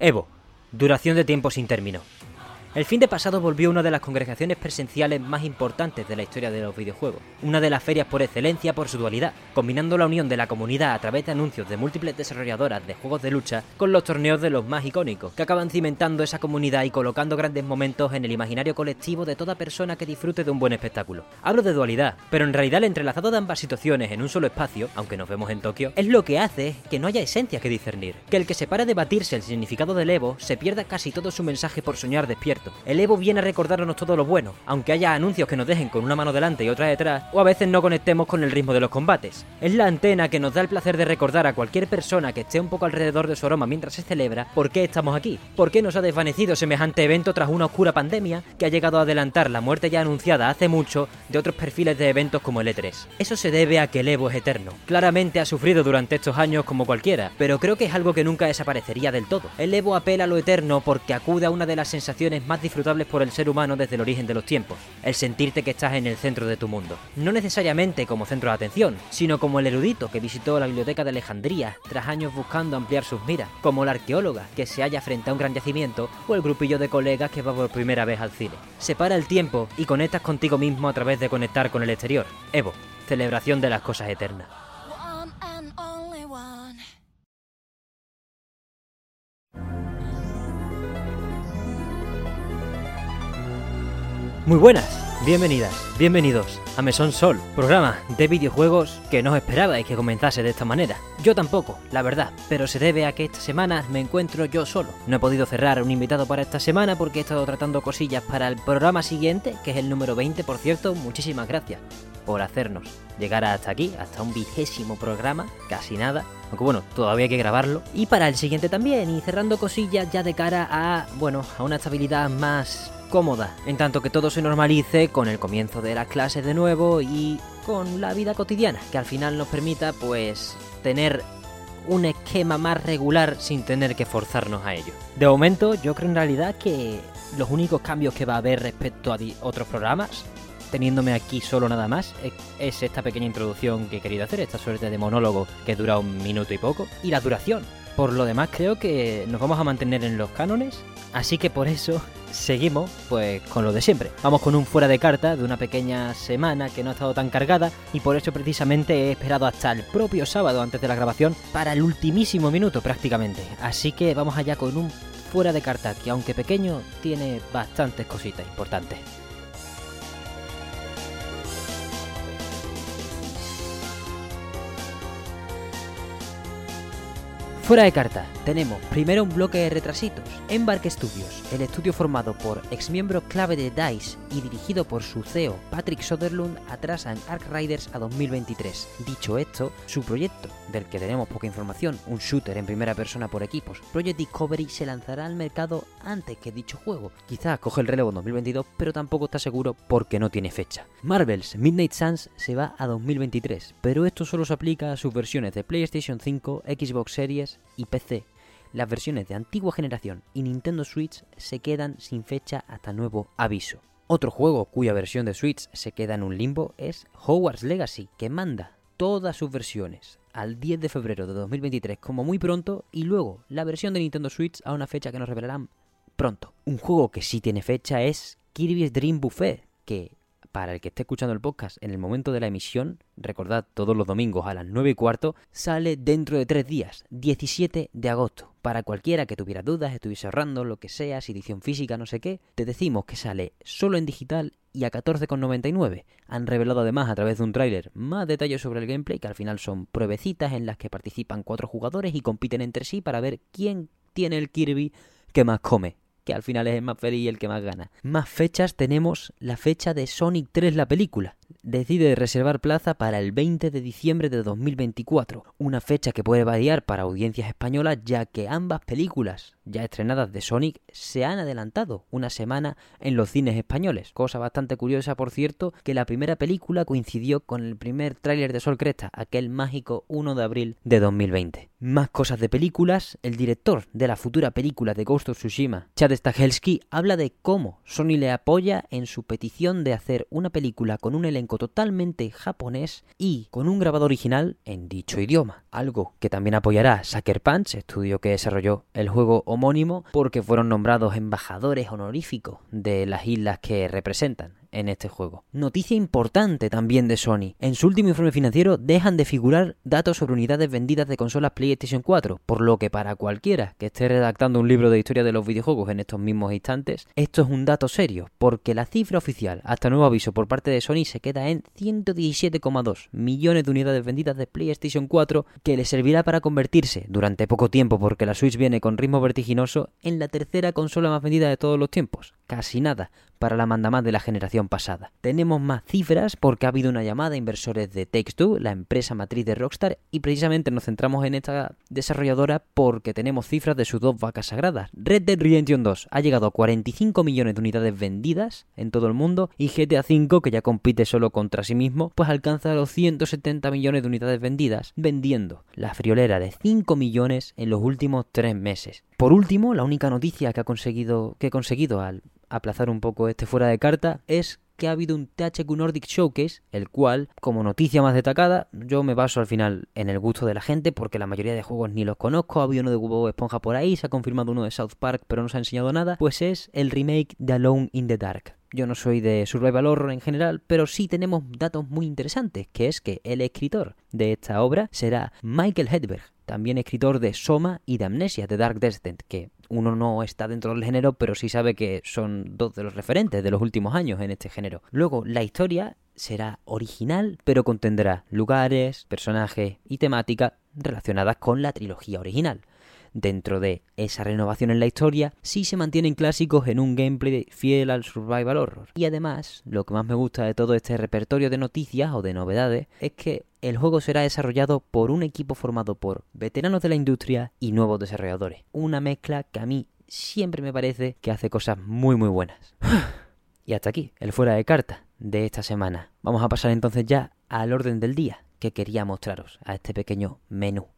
Evo, duración de tiempo sin término. El fin de pasado volvió una de las congregaciones presenciales más importantes de la historia de los videojuegos, una de las ferias por excelencia por su dualidad, combinando la unión de la comunidad a través de anuncios de múltiples desarrolladoras de juegos de lucha con los torneos de los más icónicos, que acaban cimentando esa comunidad y colocando grandes momentos en el imaginario colectivo de toda persona que disfrute de un buen espectáculo. Hablo de dualidad, pero en realidad el entrelazado de ambas situaciones en un solo espacio, aunque nos vemos en Tokio, es lo que hace que no haya esencia que discernir, que el que se para debatirse el significado del Evo se pierda casi todo su mensaje por soñar despierto el Evo viene a recordarnos todo lo bueno, aunque haya anuncios que nos dejen con una mano delante y otra detrás, o a veces no conectemos con el ritmo de los combates. Es la antena que nos da el placer de recordar a cualquier persona que esté un poco alrededor de su aroma mientras se celebra por qué estamos aquí, por qué nos ha desvanecido semejante evento tras una oscura pandemia que ha llegado a adelantar la muerte ya anunciada hace mucho de otros perfiles de eventos como el E3. Eso se debe a que el Evo es eterno. Claramente ha sufrido durante estos años como cualquiera, pero creo que es algo que nunca desaparecería del todo. El Evo apela a lo eterno porque acude a una de las sensaciones más disfrutables por el ser humano desde el origen de los tiempos, el sentirte que estás en el centro de tu mundo. No necesariamente como centro de atención, sino como el erudito que visitó la biblioteca de Alejandría tras años buscando ampliar sus miras, como la arqueóloga que se halla frente a un gran yacimiento o el grupillo de colegas que va por primera vez al cine. Separa el tiempo y conectas contigo mismo a través de conectar con el exterior. Evo, celebración de las cosas eternas. Muy buenas, bienvenidas, bienvenidos a Mesón Sol, programa de videojuegos que no esperabais que comenzase de esta manera. Yo tampoco, la verdad, pero se debe a que esta semana me encuentro yo solo. No he podido cerrar un invitado para esta semana porque he estado tratando cosillas para el programa siguiente, que es el número 20, por cierto, muchísimas gracias por hacernos llegar hasta aquí, hasta un vigésimo programa, casi nada. Aunque bueno, todavía hay que grabarlo. Y para el siguiente también, y cerrando cosillas ya de cara a, bueno, a una estabilidad más cómoda, en tanto que todo se normalice con el comienzo de las clases de nuevo y con la vida cotidiana, que al final nos permita pues tener un esquema más regular sin tener que forzarnos a ello. De momento yo creo en realidad que los únicos cambios que va a haber respecto a otros programas, teniéndome aquí solo nada más, es esta pequeña introducción que he querido hacer, esta suerte de monólogo que dura un minuto y poco, y la duración. Por lo demás creo que nos vamos a mantener en los cánones, así que por eso seguimos pues con lo de siempre. Vamos con un fuera de carta de una pequeña semana que no ha estado tan cargada y por eso precisamente he esperado hasta el propio sábado antes de la grabación para el ultimísimo minuto prácticamente. Así que vamos allá con un fuera de carta que aunque pequeño tiene bastantes cositas importantes. Fuera de carta, tenemos primero un bloque de retrasitos. Embark Studios, el estudio formado por exmiembros clave de DICE y dirigido por su CEO Patrick Soderlund, atrasan Ark Riders a 2023. Dicho esto, su proyecto, del que tenemos poca información, un shooter en primera persona por equipos, Project Discovery se lanzará al mercado antes que dicho juego. Quizás coge el relevo en 2022, pero tampoco está seguro porque no tiene fecha. Marvel's Midnight Suns se va a 2023, pero esto solo se aplica a sus versiones de PlayStation 5, Xbox Series y PC. Las versiones de antigua generación y Nintendo Switch se quedan sin fecha hasta nuevo aviso. Otro juego cuya versión de Switch se queda en un limbo es Hogwarts Legacy, que manda todas sus versiones al 10 de febrero de 2023 como muy pronto y luego la versión de Nintendo Switch a una fecha que nos revelarán pronto. Un juego que sí tiene fecha es Kirby's Dream Buffet, que para el que esté escuchando el podcast en el momento de la emisión, recordad todos los domingos a las 9 y cuarto, sale dentro de tres días, 17 de agosto. Para cualquiera que tuviera dudas, estuviese ahorrando, lo que sea, si edición física, no sé qué, te decimos que sale solo en digital y a 14,99. Han revelado además a través de un tráiler más detalles sobre el gameplay, que al final son pruebecitas en las que participan cuatro jugadores y compiten entre sí para ver quién tiene el Kirby que más come que al final es el más feliz y el que más gana. Más fechas tenemos la fecha de Sonic 3 la película. Decide reservar plaza para el 20 de diciembre de 2024, una fecha que puede variar para audiencias españolas ya que ambas películas ya estrenadas de Sonic se han adelantado una semana en los cines españoles. Cosa bastante curiosa, por cierto, que la primera película coincidió con el primer tráiler de Sol Cresta, aquel mágico 1 de abril de 2020. Más cosas de películas, el director de la futura película de Ghost of Tsushima, Chad Stahelski, habla de cómo Sony le apoya en su petición de hacer una película con un elenco totalmente japonés y con un grabado original en dicho idioma. Algo que también apoyará Sucker Punch, estudio que desarrolló el juego homónimo, porque fueron nombrados embajadores honoríficos de las islas que representan en este juego. Noticia importante también de Sony. En su último informe financiero dejan de figurar datos sobre unidades vendidas de consolas PlayStation 4, por lo que para cualquiera que esté redactando un libro de historia de los videojuegos en estos mismos instantes, esto es un dato serio, porque la cifra oficial, hasta nuevo aviso por parte de Sony, se queda en 117,2 millones de unidades vendidas de PlayStation 4, que le servirá para convertirse, durante poco tiempo, porque la Switch viene con ritmo vertiginoso, en la tercera consola más vendida de todos los tiempos. Casi nada, para la mandamás de la generación pasada. Tenemos más cifras porque ha habido una llamada a inversores de Take-Two, la empresa matriz de Rockstar, y precisamente nos centramos en esta desarrolladora porque tenemos cifras de sus dos vacas sagradas. Red Dead Redemption 2 ha llegado a 45 millones de unidades vendidas en todo el mundo y GTA V, que ya compite solo contra sí mismo, pues alcanza los 170 millones de unidades vendidas, vendiendo la friolera de 5 millones en los últimos 3 meses. Por último, la única noticia que ha conseguido que he conseguido al aplazar un poco este fuera de carta es que ha habido un THQ Nordic Showcase, el cual, como noticia más destacada, yo me baso al final en el gusto de la gente, porque la mayoría de juegos ni los conozco, ha habido uno de Bob Esponja por ahí, se ha confirmado uno de South Park, pero no se ha enseñado nada, pues es el remake de Alone in the Dark. Yo no soy de survival horror en general, pero sí tenemos datos muy interesantes, que es que el escritor de esta obra será Michael Hedberg, también escritor de Soma y de Amnesia, de Dark Descent, que uno no está dentro del género, pero sí sabe que son dos de los referentes de los últimos años en este género. Luego, la historia será original, pero contendrá lugares, personajes y temáticas relacionadas con la trilogía original dentro de esa renovación en la historia, sí se mantienen clásicos en un gameplay fiel al survival horror. Y además, lo que más me gusta de todo este repertorio de noticias o de novedades es que el juego será desarrollado por un equipo formado por veteranos de la industria y nuevos desarrolladores. Una mezcla que a mí siempre me parece que hace cosas muy muy buenas. y hasta aquí, el fuera de carta de esta semana. Vamos a pasar entonces ya al orden del día que quería mostraros a este pequeño menú.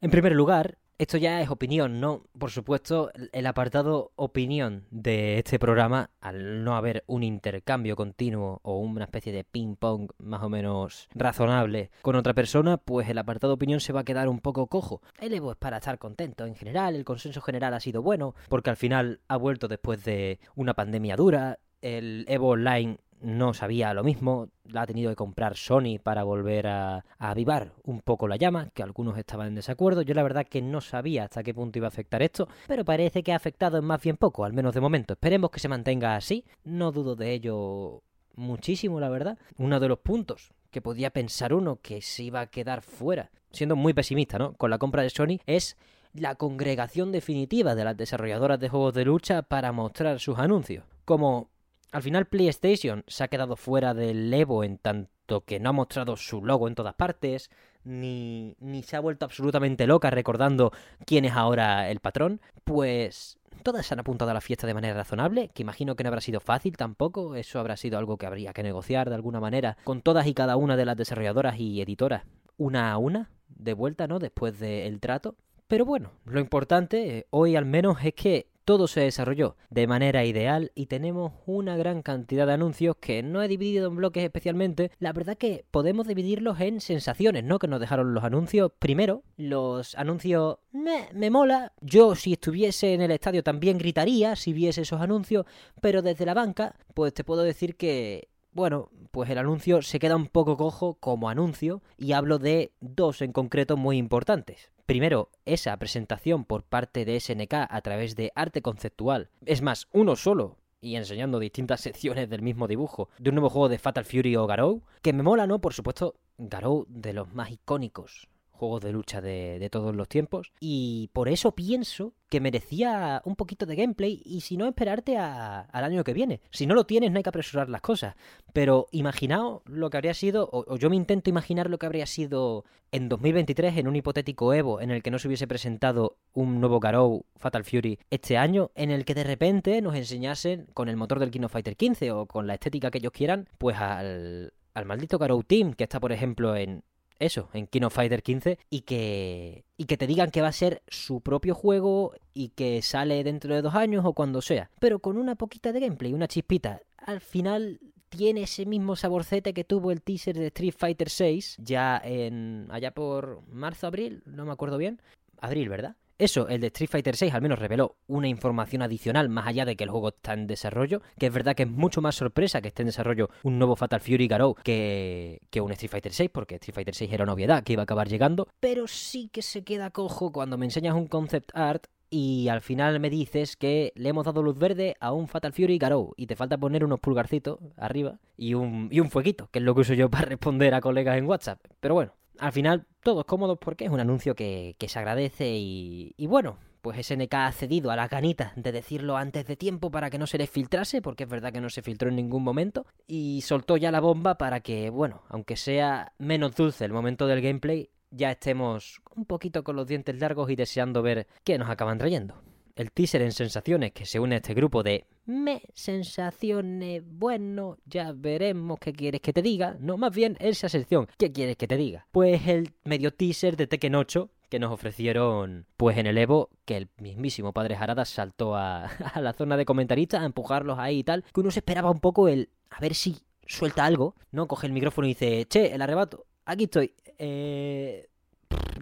En primer lugar, esto ya es opinión, ¿no? Por supuesto, el apartado opinión de este programa, al no haber un intercambio continuo o una especie de ping-pong más o menos razonable con otra persona, pues el apartado opinión se va a quedar un poco cojo. El Evo es para estar contento en general, el consenso general ha sido bueno, porque al final ha vuelto después de una pandemia dura, el Evo Online no sabía lo mismo, la ha tenido que comprar Sony para volver a, avivar un poco la llama, que algunos estaban en desacuerdo. Yo la verdad que no sabía hasta qué punto iba a afectar esto, pero parece que ha afectado en más bien poco, al menos de momento. Esperemos que se mantenga así, no dudo de ello muchísimo, la verdad. Uno de los puntos que podía pensar uno que se iba a quedar fuera, siendo muy pesimista, ¿no? Con la compra de Sony, es la congregación definitiva de las desarrolladoras de juegos de lucha para mostrar sus anuncios. Como al final PlayStation se ha quedado fuera del Evo en tanto que no ha mostrado su logo en todas partes, ni, ni se ha vuelto absolutamente loca recordando quién es ahora el patrón, pues todas se han apuntado a la fiesta de manera razonable, que imagino que no habrá sido fácil tampoco, eso habrá sido algo que habría que negociar de alguna manera con todas y cada una de las desarrolladoras y editoras, una a una, de vuelta, ¿no? Después del trato. Pero bueno, lo importante eh, hoy al menos es que todo se desarrolló de manera ideal y tenemos una gran cantidad de anuncios que no he dividido en bloques especialmente. La verdad que podemos dividirlos en sensaciones, ¿no? Que nos dejaron los anuncios. Primero, los anuncios me, me mola. Yo si estuviese en el estadio también gritaría si viese esos anuncios, pero desde la banca, pues te puedo decir que bueno, pues el anuncio se queda un poco cojo como anuncio y hablo de dos en concreto muy importantes. Primero, esa presentación por parte de SNK a través de arte conceptual. Es más, uno solo, y enseñando distintas secciones del mismo dibujo de un nuevo juego de Fatal Fury o Garou, que me mola, ¿no? Por supuesto, Garou de los más icónicos juegos de lucha de, todos los tiempos. Y por eso pienso que merecía un poquito de gameplay y si no esperarte al año que viene. Si no lo tienes no hay que apresurar las cosas. Pero imaginaos lo que habría sido, o, yo me intento imaginar lo que habría sido en 2023 en un hipotético Evo en el que no se hubiese presentado un nuevo Garou Fatal Fury este año, en el que de repente nos enseñasen con el motor del King of Fighter 15 o con la estética que ellos quieran, pues al, al maldito Garou Team que está por ejemplo en, eso, en King of Fighter 15 y que, y que te digan que va a ser su propio juego y que sale dentro de dos años o cuando sea, pero con una poquita de gameplay, una chispita. Al final tiene ese mismo saborcete que tuvo el teaser de Street Fighter VI ya en allá por marzo, abril, no me acuerdo bien. Abril, ¿verdad? Eso, el de Street Fighter VI al menos reveló una información adicional más allá de que el juego está en desarrollo, que es verdad que es mucho más sorpresa que esté en desarrollo un nuevo Fatal Fury Garou que, que un Street Fighter VI, porque Street Fighter VI era una obviedad que iba a acabar llegando, pero sí que se queda cojo cuando me enseñas un concept art y al final me dices que le hemos dado luz verde a un Fatal Fury Garou y te falta poner unos pulgarcitos arriba y un, y un fueguito, que es lo que uso yo para responder a colegas en WhatsApp. Pero bueno, al final todos cómodos porque es un anuncio que, se agradece y, y bueno, pues SNK ha cedido a la canita de decirlo antes de tiempo para que no se les filtrase, porque es verdad que no se filtró en ningún momento, y soltó ya la bomba para que, bueno, aunque sea menos dulce el momento del gameplay, ya estemos un poquito con los dientes largos y deseando ver qué nos acaban trayendo. El teaser en sensaciones que se une a este grupo de me sensaciones, bueno, ya veremos qué quieres que te diga. No, más bien esa sección, ¿qué quieres que te diga? Pues el medio teaser de Tekken 8 que nos ofrecieron pues en el Evo, que el mismísimo padre Harada saltó a, a la zona de comentaristas a empujarlos ahí y tal, que uno se esperaba un poco el a ver si suelta algo, ¿no? Coge el micrófono y dice, che, el arrebato, aquí estoy. Eh,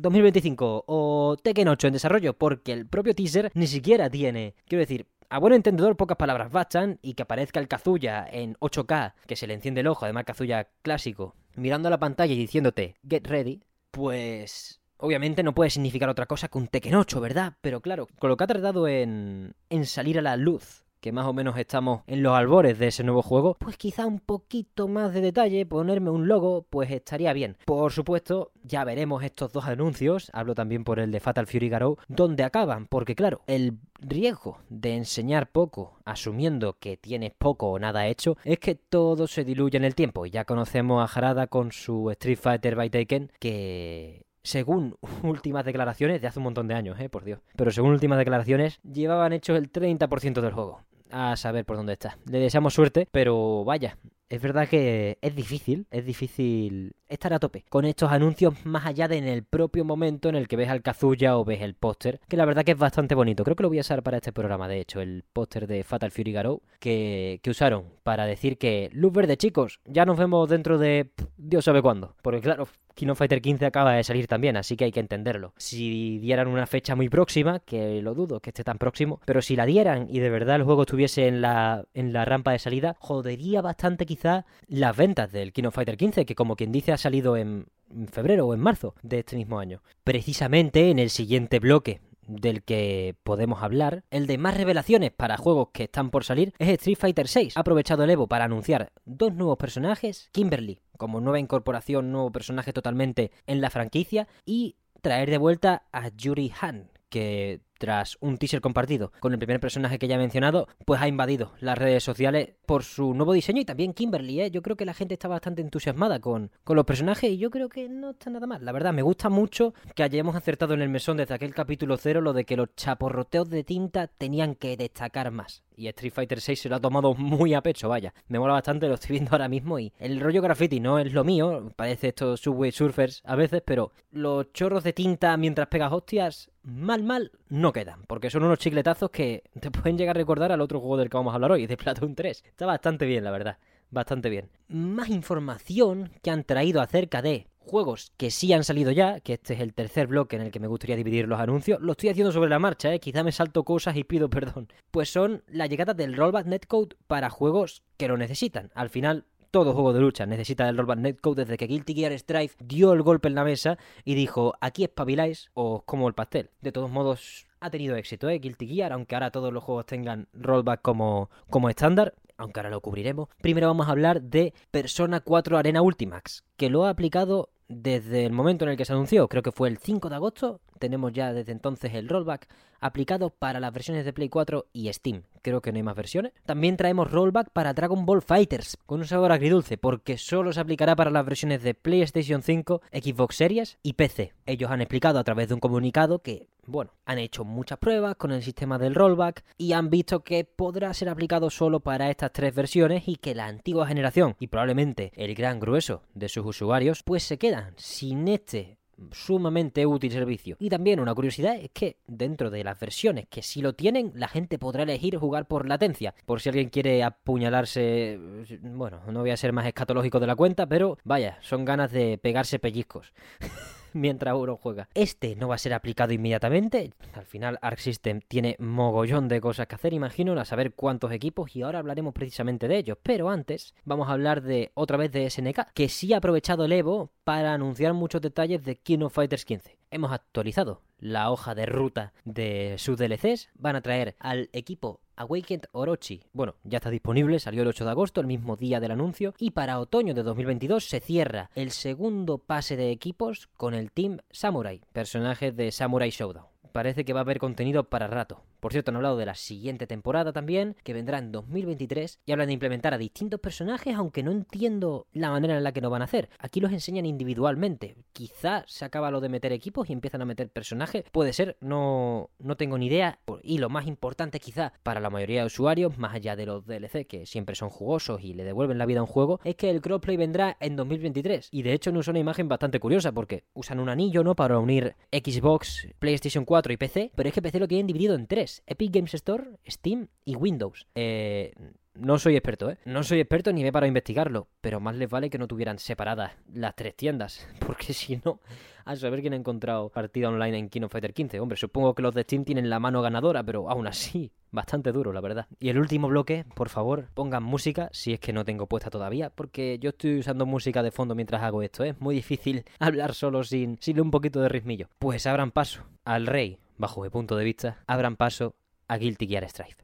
2025 o Tekken 8 en desarrollo, porque el propio teaser ni siquiera tiene, quiero decir, a buen entendedor pocas palabras bastan y que aparezca el Kazuya en 8K, que se le enciende el ojo, además Kazuya clásico, mirando a la pantalla y diciéndote get ready, pues obviamente no puede significar otra cosa que un Tekken 8, ¿verdad? Pero claro, con lo que ha tardado en, en salir a la luz que más o menos estamos en los albores de ese nuevo juego, pues quizá un poquito más de detalle, ponerme un logo, pues estaría bien. Por supuesto, ya veremos estos dos anuncios, hablo también por el de Fatal Fury Garou, donde acaban, porque claro, el riesgo de enseñar poco, asumiendo que tienes poco o nada hecho, es que todo se diluye en el tiempo. Ya conocemos a Harada con su Street Fighter by Taken, que según últimas declaraciones de hace un montón de años, eh, por Dios. Pero según últimas declaraciones, llevaban hecho el 30% del juego a saber por dónde está. Le deseamos suerte, pero vaya, es verdad que es difícil, es difícil estar a tope con estos anuncios más allá de en el propio momento en el que ves al Kazuya o ves el póster, que la verdad que es bastante bonito. Creo que lo voy a usar para este programa, de hecho, el póster de Fatal Fury Garou que, que usaron para decir que luz verde chicos, ya nos vemos dentro de Dios sabe cuándo. Porque claro, King Fighter 15 acaba de salir también, así que hay que entenderlo. Si dieran una fecha muy próxima, que lo dudo que esté tan próximo, pero si la dieran y de verdad el juego estuviese en la, en la rampa de salida, jodería bastante quizá las ventas del King Fighter 15, que como quien dice ha salido en febrero o en marzo de este mismo año. Precisamente en el siguiente bloque del que podemos hablar, el de más revelaciones para juegos que están por salir, es Street Fighter VI. Ha aprovechado el Evo para anunciar dos nuevos personajes, Kimberly como nueva incorporación, nuevo personaje totalmente en la franquicia, y traer de vuelta a Yuri Han, que tras un teaser compartido con el primer personaje que ya he mencionado, pues ha invadido las redes sociales por su nuevo diseño y también Kimberly, ¿eh? Yo creo que la gente está bastante entusiasmada con, con los personajes y yo creo que no está nada mal. La verdad, me gusta mucho que hayamos acertado en el mesón desde aquel capítulo cero lo de que los chaporroteos de tinta tenían que destacar más. Y Street Fighter 6 se lo ha tomado muy a pecho, vaya. Me mola bastante, lo estoy viendo ahora mismo y el rollo graffiti no es lo mío, parece estos Subway Surfers a veces, pero los chorros de tinta mientras pegas hostias, mal, mal, no quedan, porque son unos chicletazos que te pueden llegar a recordar al otro juego del que vamos a hablar hoy, de Platoon 3. Está bastante bien, la verdad. Bastante bien. Más información que han traído acerca de juegos que sí han salido ya, que este es el tercer bloque en el que me gustaría dividir los anuncios. Lo estoy haciendo sobre la marcha, ¿eh? quizá me salto cosas y pido perdón. Pues son la llegada del Rollback Netcode para juegos que lo necesitan. Al final, todo juego de lucha necesita el rollback netcode desde que Guilty Gear Strive dio el golpe en la mesa y dijo aquí espabiláis o como el pastel. De todos modos ha tenido éxito, ¿eh? Guilty Gear, aunque ahora todos los juegos tengan rollback como, como estándar, aunque ahora lo cubriremos. Primero vamos a hablar de Persona 4 Arena Ultimax, que lo ha aplicado desde el momento en el que se anunció, creo que fue el 5 de agosto, tenemos ya desde entonces el rollback aplicado para las versiones de Play 4 y Steam. Creo que no hay más versiones. También traemos rollback para Dragon Ball Fighters, con un sabor agridulce, porque solo se aplicará para las versiones de PlayStation 5, Xbox Series y PC. Ellos han explicado a través de un comunicado que, bueno, han hecho muchas pruebas con el sistema del rollback y han visto que podrá ser aplicado solo para estas tres versiones y que la antigua generación y probablemente el gran grueso de sus usuarios pues se quedan sin este sumamente útil servicio. Y también una curiosidad es que dentro de las versiones que sí lo tienen, la gente podrá elegir jugar por latencia. Por si alguien quiere apuñalarse, bueno, no voy a ser más escatológico de la cuenta, pero vaya, son ganas de pegarse pellizcos. mientras uno juega. Este no va a ser aplicado inmediatamente. Al final Arc System tiene mogollón de cosas que hacer, imagino, a saber cuántos equipos y ahora hablaremos precisamente de ellos. Pero antes vamos a hablar de otra vez de SNK, que sí ha aprovechado el Evo para anunciar muchos detalles de King of Fighters 15. Hemos actualizado la hoja de ruta de sus DLCs. Van a traer al equipo Awakened Orochi. Bueno, ya está disponible, salió el 8 de agosto, el mismo día del anuncio. Y para otoño de 2022 se cierra el segundo pase de equipos con el Team Samurai, personajes de Samurai Showdown. Parece que va a haber contenido para rato. Por cierto, han hablado de la siguiente temporada también, que vendrá en 2023, y hablan de implementar a distintos personajes, aunque no entiendo la manera en la que lo van a hacer. Aquí los enseñan individualmente. Quizá se acaba lo de meter equipos y empiezan a meter personajes. Puede ser, no, no tengo ni idea. Y lo más importante quizá para la mayoría de usuarios, más allá de los DLC, que siempre son jugosos y le devuelven la vida a un juego, es que el crossplay vendrá en 2023. Y de hecho nos usa una imagen bastante curiosa, porque usan un anillo, ¿no? Para unir Xbox, PlayStation 4 y PC, pero es que PC lo tienen dividido en tres. Epic Games Store, Steam y Windows. Eh, no soy experto, ¿eh? No soy experto ni me he para investigarlo, pero más les vale que no tuvieran separadas las tres tiendas, porque si no, a saber quién ha encontrado partida online en King Fighter 15. Hombre, supongo que los de Steam tienen la mano ganadora, pero aún así, bastante duro, la verdad. Y el último bloque, por favor, pongan música, si es que no tengo puesta todavía, porque yo estoy usando música de fondo mientras hago esto, ¿eh? es muy difícil hablar solo sin, sin un poquito de ritmillo. Pues abran paso al rey bajo mi punto de vista, abran paso a Guilty Gear Strive.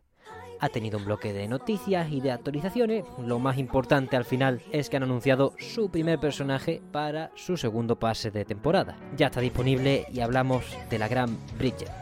Ha tenido un bloque de noticias y de actualizaciones. Lo más importante al final es que han anunciado su primer personaje para su segundo pase de temporada. Ya está disponible y hablamos de la gran Bridget.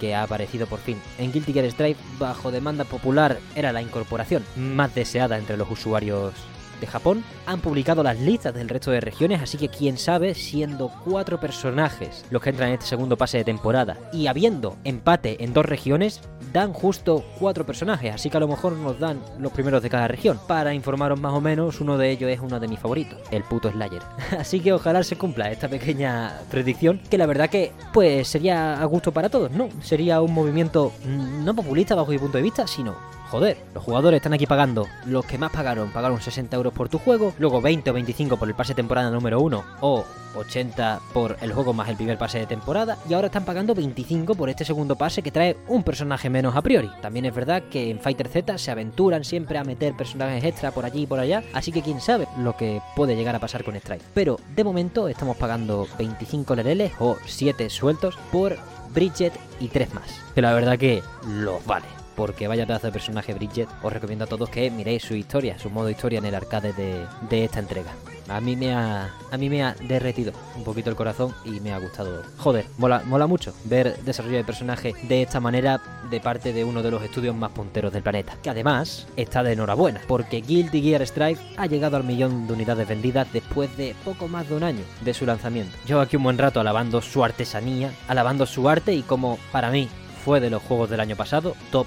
que ha aparecido por fin en Guilty Gear Strive bajo demanda popular era la incorporación más deseada entre los usuarios de Japón han publicado las listas del resto de regiones, así que quién sabe, siendo cuatro personajes los que entran en este segundo pase de temporada y habiendo empate en dos regiones, dan justo cuatro personajes, así que a lo mejor nos dan los primeros de cada región. Para informaros más o menos, uno de ellos es uno de mis favoritos, el puto Slayer. así que ojalá se cumpla esta pequeña predicción, que la verdad que pues sería a gusto para todos, ¿no? Sería un movimiento no populista bajo mi punto de vista, sino joder, los jugadores están aquí pagando, los que más pagaron, pagaron 60 euros por tu juego, luego 20 o 25 por el pase de temporada número 1 o 80 por el juego más el primer pase de temporada y ahora están pagando 25 por este segundo pase que trae un personaje menos a priori. También es verdad que en Fighter Z se aventuran siempre a meter personajes extra por allí y por allá, así que quién sabe lo que puede llegar a pasar con Strike. Pero de momento estamos pagando 25 lereles o 7 sueltos por Bridget y 3 más. Que la verdad que los vale porque vaya pedazo de personaje Bridget, os recomiendo a todos que miréis su historia, su modo historia en el arcade de, esta entrega. A mí me ha a mí me ha derretido un poquito el corazón y me ha gustado. Joder, mola, mola mucho ver desarrollo de personaje de esta manera de parte de uno de los estudios más punteros del planeta. Que además está de enhorabuena, porque Guilty Gear Strive ha llegado al millón de unidades vendidas después de poco más de un año de su lanzamiento. Llevo aquí un buen rato alabando su artesanía, alabando su arte y como para mí fue de los juegos del año pasado, top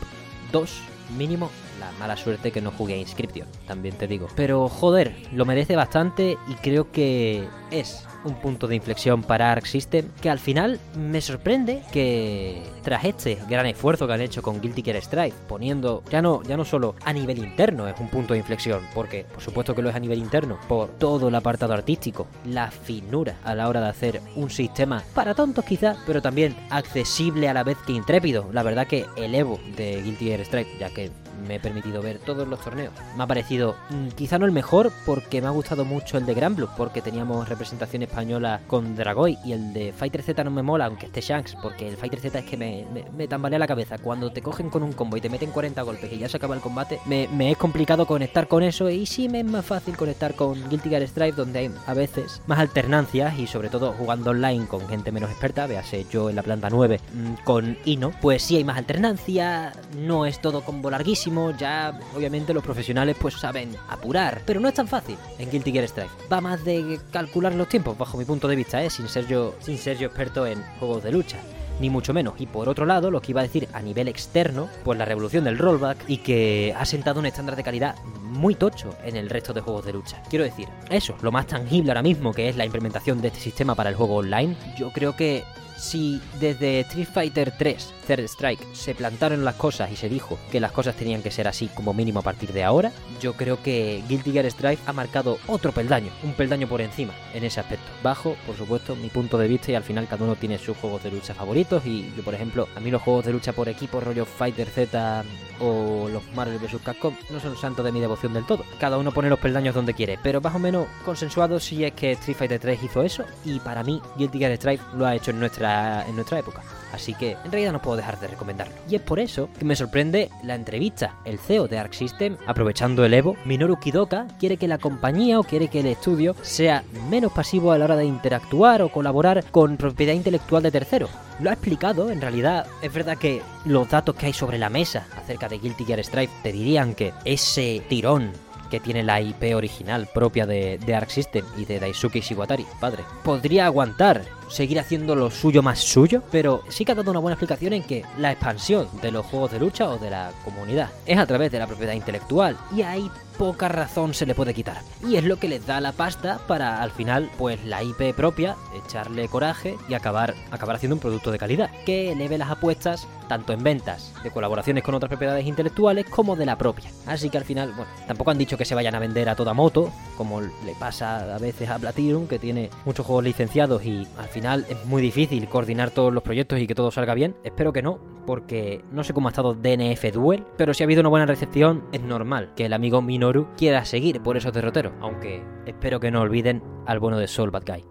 2 mínimo. La mala suerte que no jugué a Inscription, también te digo. Pero joder, lo merece bastante y creo que es un punto de inflexión para Arc System que al final me sorprende que tras este gran esfuerzo que han hecho con Guilty Gear Strive, poniendo ya no, ya no solo a nivel interno es un punto de inflexión, porque por supuesto que lo es a nivel interno, por todo el apartado artístico, la finura a la hora de hacer un sistema para tontos quizás, pero también accesible a la vez que intrépido. La verdad que el Evo de Guilty Gear Strive, ya que me he permitido ver todos los torneos. Me ha parecido mm, quizá no el mejor porque me ha gustado mucho el de Gran Blue porque teníamos representación española con Dragoy y el de Fighter Z no me mola aunque esté Shanks porque el Fighter Z es que me, me, tambalea la cabeza. Cuando te cogen con un combo y te meten 40 golpes y ya se acaba el combate, me, me es complicado conectar con eso y sí me es más fácil conectar con Guilty Gear Strive donde hay a veces más alternancias y sobre todo jugando online con gente menos experta, véase yo en la planta 9 mm, con Ino, pues sí hay más alternancia, no es todo combo larguísimo ya obviamente los profesionales pues saben apurar, pero no es tan fácil en Guilty Gear Strive. Va más de calcular los tiempos bajo mi punto de vista, ¿eh? sin ser yo sin ser yo experto en juegos de lucha. ni mucho menos. Y por otro lado, lo que iba a decir a nivel externo, pues la revolución del rollback y que ha sentado un estándar de calidad muy tocho en el resto de juegos de lucha. Quiero decir, eso, lo más tangible ahora mismo que es la implementación de este sistema para el juego online, yo creo que si desde Street Fighter 3 Third Strike se plantaron las cosas y se dijo que las cosas tenían que ser así como mínimo a partir de ahora, yo creo que Guilty Gear Strive ha marcado otro peldaño, un peldaño por encima en ese aspecto. Bajo, por supuesto, mi punto de vista y al final cada uno tiene sus juegos de lucha favoritos y yo, por ejemplo, a mí los juegos de lucha por equipo rollo Fighter Z o los Marvel vs. Capcom no son santos de mi devoción del todo. Cada uno pone los peldaños donde quiere, pero más o menos consensuado si es que Street Fighter 3 hizo eso y para mí Guilty Gear Strive lo ha hecho en nuestra, en nuestra época. Así que en realidad no puedo dejar de recomendarlo. Y es por eso que me sorprende la entrevista. El CEO de Arc System, aprovechando el Evo, Minoru Kidoka, quiere que la compañía o quiere que el estudio sea menos pasivo a la hora de interactuar o colaborar con propiedad intelectual de terceros. Lo ha explicado, en realidad es verdad que los datos que hay sobre la mesa acerca de Guilty Gear Strive te dirían que ese tirón que tiene la IP original propia de, de, Arc System y de Daisuke Shiwatari, padre. Podría aguantar seguir haciendo lo suyo más suyo, pero sí que ha dado una buena explicación en que la expansión de los juegos de lucha o de la comunidad es a través de la propiedad intelectual y ahí poca razón se le puede quitar. Y es lo que les da la pasta para al final, pues la IP propia, echarle coraje y acabar, acabar haciendo un producto de calidad, que eleve las apuestas tanto en ventas, de colaboraciones con otras propiedades intelectuales, como de la propia. Así que al final, bueno, tampoco han dicho que se vayan a vender a toda moto, como le pasa a veces a Platinum, que tiene muchos juegos licenciados y al final es muy difícil coordinar todos los proyectos y que todo salga bien. Espero que no, porque no sé cómo ha estado DNF Duel, pero si ha habido una buena recepción, es normal que el amigo Minoru quiera seguir por esos derroteros, aunque espero que no olviden al bueno de Soul Bad Guy.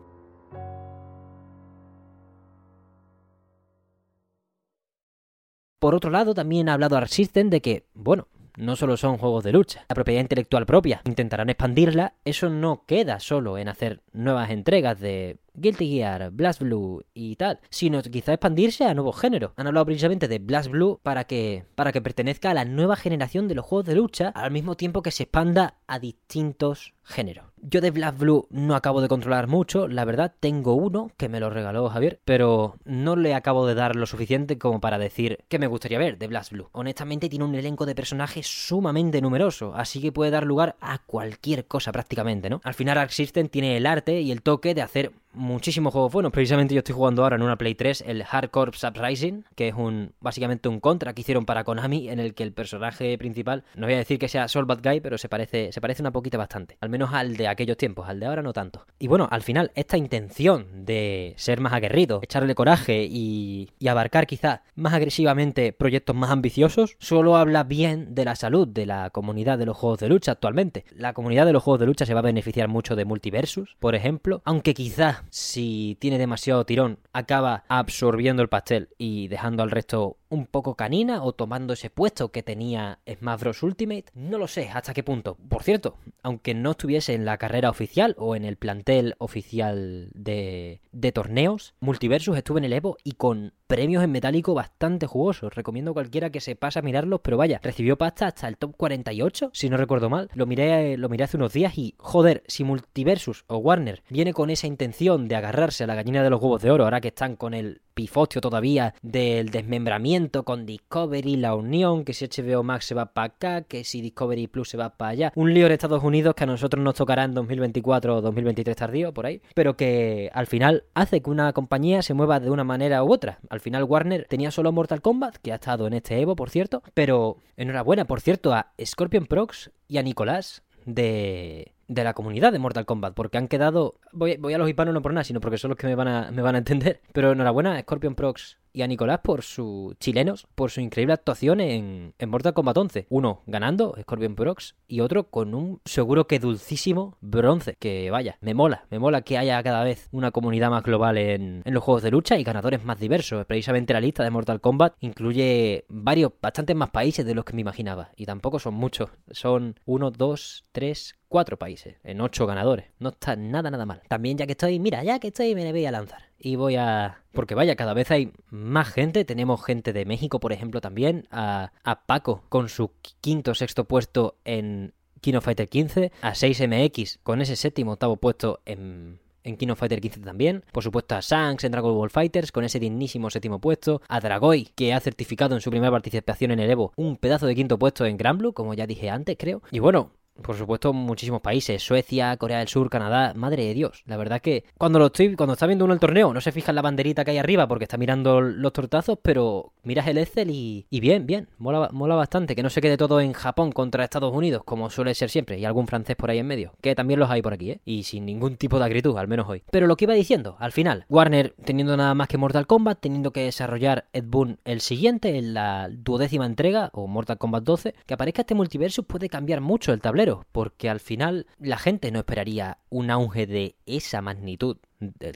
Por otro lado, también ha hablado Arc System de que, bueno, no solo son juegos de lucha. La propiedad intelectual propia intentarán expandirla. Eso no queda solo en hacer nuevas entregas de Guilty Gear, Blast Blue y tal, sino quizá expandirse a nuevos géneros. Han hablado precisamente de Blast Blue para que, para que pertenezca a la nueva generación de los juegos de lucha, al mismo tiempo que se expanda a distintos géneros. Yo de Blast Blue no acabo de controlar mucho, la verdad tengo uno que me lo regaló Javier, pero no le acabo de dar lo suficiente como para decir que me gustaría ver de Blast Blue. Honestamente tiene un elenco de personajes sumamente numeroso, así que puede dar lugar a cualquier cosa prácticamente, ¿no? Al final Arc System tiene el arte y el toque de hacer muchísimos juegos buenos. Precisamente yo estoy jugando ahora en una Play 3 el Hardcore Uprising, que es un básicamente un contra que hicieron para Konami en el que el personaje principal, no voy a decir que sea Soul Bad Guy, pero se parece se parece una poquita bastante, al menos al de aquellos tiempos, al de ahora no tanto. Y bueno, al final esta intención de ser más aguerrido, echarle coraje y, y abarcar quizá más agresivamente proyectos más ambiciosos, solo habla bien de la salud de la comunidad de los juegos de lucha actualmente. La comunidad de los juegos de lucha se va a beneficiar mucho de Multiversus, por ejemplo, aunque quizá si tiene demasiado tirón, acaba absorbiendo el pastel y dejando al resto un poco canina o tomando ese puesto que tenía Smash Bros. Ultimate. No lo sé hasta qué punto. Por cierto, aunque no estuviese en la carrera oficial o en el plantel oficial de, de torneos, Multiversus estuve en el Evo y con premios en metálico bastante jugosos. Recomiendo a cualquiera que se pase a mirarlos, pero vaya, recibió pasta hasta el top 48, si no recuerdo mal. Lo miré, lo miré hace unos días y, joder, si Multiversus o Warner viene con esa intención de agarrarse a la gallina de los huevos de oro, ahora que están con el pifostio todavía del desmembramiento con Discovery, la unión, que si HBO Max se va para acá, que si Discovery Plus se va para allá. Un lío en Estados Unidos que a nosotros nos tocará en 2024 o 2023 tardío, por ahí, pero que al final hace que una compañía se mueva de una manera u otra. Al final Warner tenía solo Mortal Kombat, que ha estado en este Evo, por cierto, pero enhorabuena, por cierto, a Scorpion Prox y a Nicolás de de la comunidad de Mortal Kombat, porque han quedado... Voy, voy, a los hispanos no por nada, sino porque son los que me van a, me van a entender. Pero enhorabuena Scorpion Prox y a Nicolás por sus chilenos, por su increíble actuación en, en Mortal Kombat 11. Uno ganando, Scorpion Prox, y otro con un seguro que dulcísimo bronce. Que vaya, me mola, me mola que haya cada vez una comunidad más global en, en los juegos de lucha y ganadores más diversos. Precisamente la lista de Mortal Kombat incluye varios, bastantes más países de los que me imaginaba. Y tampoco son muchos, son uno, dos, tres, cuatro países, en ocho ganadores. No está nada, nada mal. También ya que estoy, mira, ya que estoy, me voy a lanzar. Y voy a... Porque vaya, cada vez hay más gente. Tenemos gente de México, por ejemplo, también. A, a Paco con su quinto sexto puesto en Kino Fighter 15. A 6MX con ese séptimo octavo puesto en en King of Fighter 15 también. Por supuesto a Shanks en Dragon Ball Fighters con ese dignísimo séptimo puesto. A Dragoi, que ha certificado en su primera participación en el Evo un pedazo de quinto puesto en Gran Blue, como ya dije antes, creo. Y bueno, por supuesto, muchísimos países, Suecia, Corea del Sur, Canadá, madre de Dios. La verdad que cuando lo estoy, cuando está viendo uno el torneo, no se fija en la banderita que hay arriba porque está mirando los tortazos, pero miras el Excel y, y bien, bien, mola, mola bastante. Que no se quede todo en Japón contra Estados Unidos, como suele ser siempre, y algún francés por ahí en medio, que también los hay por aquí, ¿eh? Y sin ningún tipo de acritud, al menos hoy. Pero lo que iba diciendo, al final, Warner teniendo nada más que Mortal Kombat, teniendo que desarrollar Ed Boon el siguiente, en la duodécima entrega, o Mortal Kombat 12, que aparezca este multiverso puede cambiar mucho el tablero, porque al final la gente no esperaría un auge de esa magnitud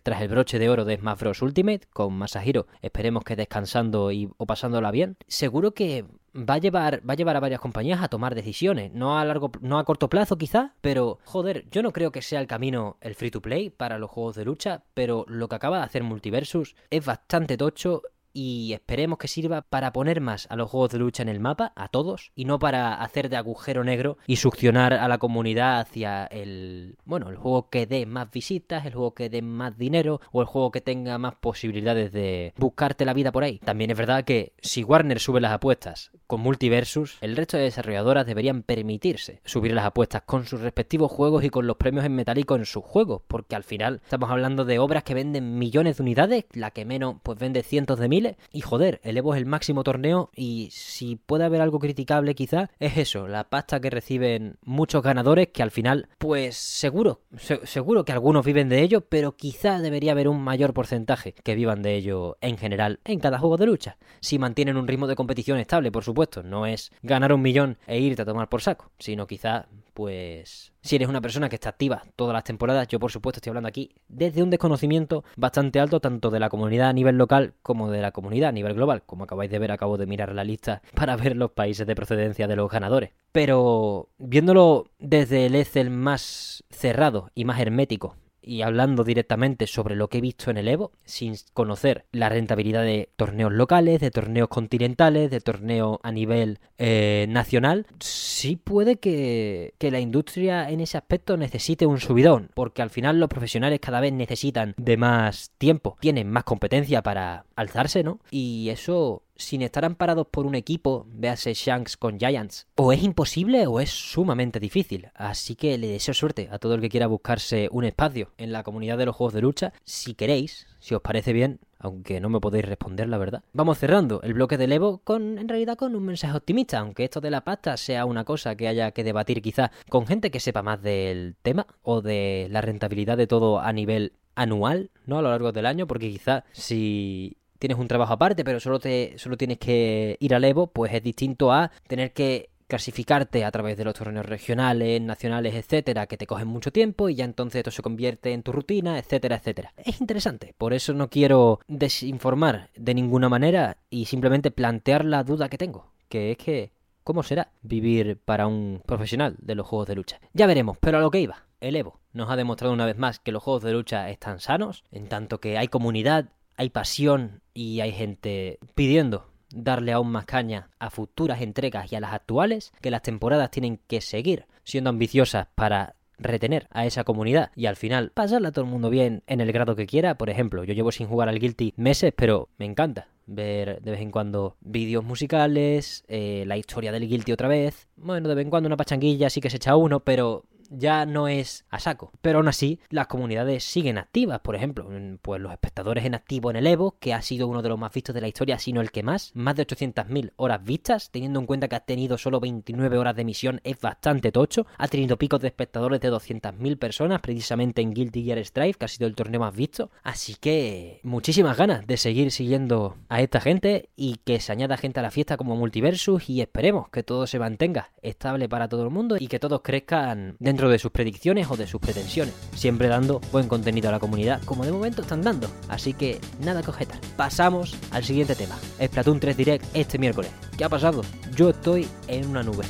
tras el broche de oro de Smash Bros. Ultimate con Masahiro, esperemos que descansando y, o pasándola bien, seguro que va a llevar va a llevar a varias compañías a tomar decisiones, no a largo no a corto plazo quizás, pero joder, yo no creo que sea el camino el free to play para los juegos de lucha, pero lo que acaba de hacer Multiversus es bastante tocho y esperemos que sirva para poner más a los juegos de lucha en el mapa, a todos, y no para hacer de agujero negro y succionar a la comunidad hacia el, bueno, el juego que dé más visitas, el juego que dé más dinero o el juego que tenga más posibilidades de buscarte la vida por ahí. También es verdad que si Warner sube las apuestas con Multiversus, el resto de desarrolladoras deberían permitirse subir las apuestas con sus respectivos juegos y con los premios en metálico en sus juegos, porque al final estamos hablando de obras que venden millones de unidades, la que menos pues vende cientos de y joder, el Evo es el máximo torneo y si puede haber algo criticable quizá es eso, la pasta que reciben muchos ganadores que al final, pues seguro, seguro que algunos viven de ello, pero quizá debería haber un mayor porcentaje que vivan de ello en general en cada juego de lucha. Si mantienen un ritmo de competición estable, por supuesto, no es ganar un millón e irte a tomar por saco, sino quizá pues si eres una persona que está activa todas las temporadas, yo por supuesto estoy hablando aquí desde un desconocimiento bastante alto tanto de la comunidad a nivel local como de la comunidad a nivel global. Como acabáis de ver, acabo de mirar la lista para ver los países de procedencia de los ganadores. Pero viéndolo desde el Excel más cerrado y más hermético y hablando directamente sobre lo que he visto en el Evo, sin conocer la rentabilidad de torneos locales, de torneos continentales, de torneos a nivel eh, nacional, sí puede que, que la industria en ese aspecto necesite un subidón, porque al final los profesionales cada vez necesitan de más tiempo, tienen más competencia para alzarse, ¿no? Y eso sin estar amparados por un equipo, véase Shanks con Giants, o es imposible o es sumamente difícil. Así que le deseo suerte a todo el que quiera buscarse un espacio en la comunidad de los juegos de lucha. Si queréis, si os parece bien, aunque no me podéis responder la verdad. Vamos cerrando el bloque del Evo con, en realidad, con un mensaje optimista, aunque esto de la pasta sea una cosa que haya que debatir quizá con gente que sepa más del tema o de la rentabilidad de todo a nivel anual, ¿no? A lo largo del año, porque quizá si tienes un trabajo aparte, pero solo, te, solo tienes que ir al Evo, pues es distinto a tener que clasificarte a través de los torneos regionales, nacionales, etcétera, que te cogen mucho tiempo y ya entonces esto se convierte en tu rutina, etcétera, etcétera. Es interesante, por eso no quiero desinformar de ninguna manera y simplemente plantear la duda que tengo, que es que ¿cómo será vivir para un profesional de los juegos de lucha? Ya veremos, pero a lo que iba, el Evo nos ha demostrado una vez más que los juegos de lucha están sanos, en tanto que hay comunidad, hay pasión y hay gente pidiendo darle aún más caña a futuras entregas y a las actuales, que las temporadas tienen que seguir siendo ambiciosas para retener a esa comunidad y al final pasarla a todo el mundo bien en el grado que quiera. Por ejemplo, yo llevo sin jugar al Guilty meses, pero me encanta ver de vez en cuando vídeos musicales, eh, la historia del Guilty otra vez. Bueno, de vez en cuando una pachanguilla sí que se echa uno, pero ya no es a saco. Pero aún así, las comunidades siguen activas. Por ejemplo, pues los espectadores en activo en el Evo, que ha sido uno de los más vistos de la historia, sino el que más. Más de 800.000 horas vistas, teniendo en cuenta que ha tenido solo 29 horas de emisión, es bastante tocho. Ha tenido picos de espectadores de 200.000 personas, precisamente en Guilty Gear Strive, que ha sido el torneo más visto. Así que muchísimas ganas de seguir siguiendo a esta gente y que se añada gente a la fiesta como Multiversus y esperemos que todo se mantenga estable para todo el mundo y que todos crezcan dentro de sus predicciones o de sus pretensiones, siempre dando buen contenido a la comunidad, como de momento están dando. Así que nada que objetar. Pasamos al siguiente tema, Splatoon 3 Direct este miércoles. ¿Qué ha pasado? Yo estoy en una nube.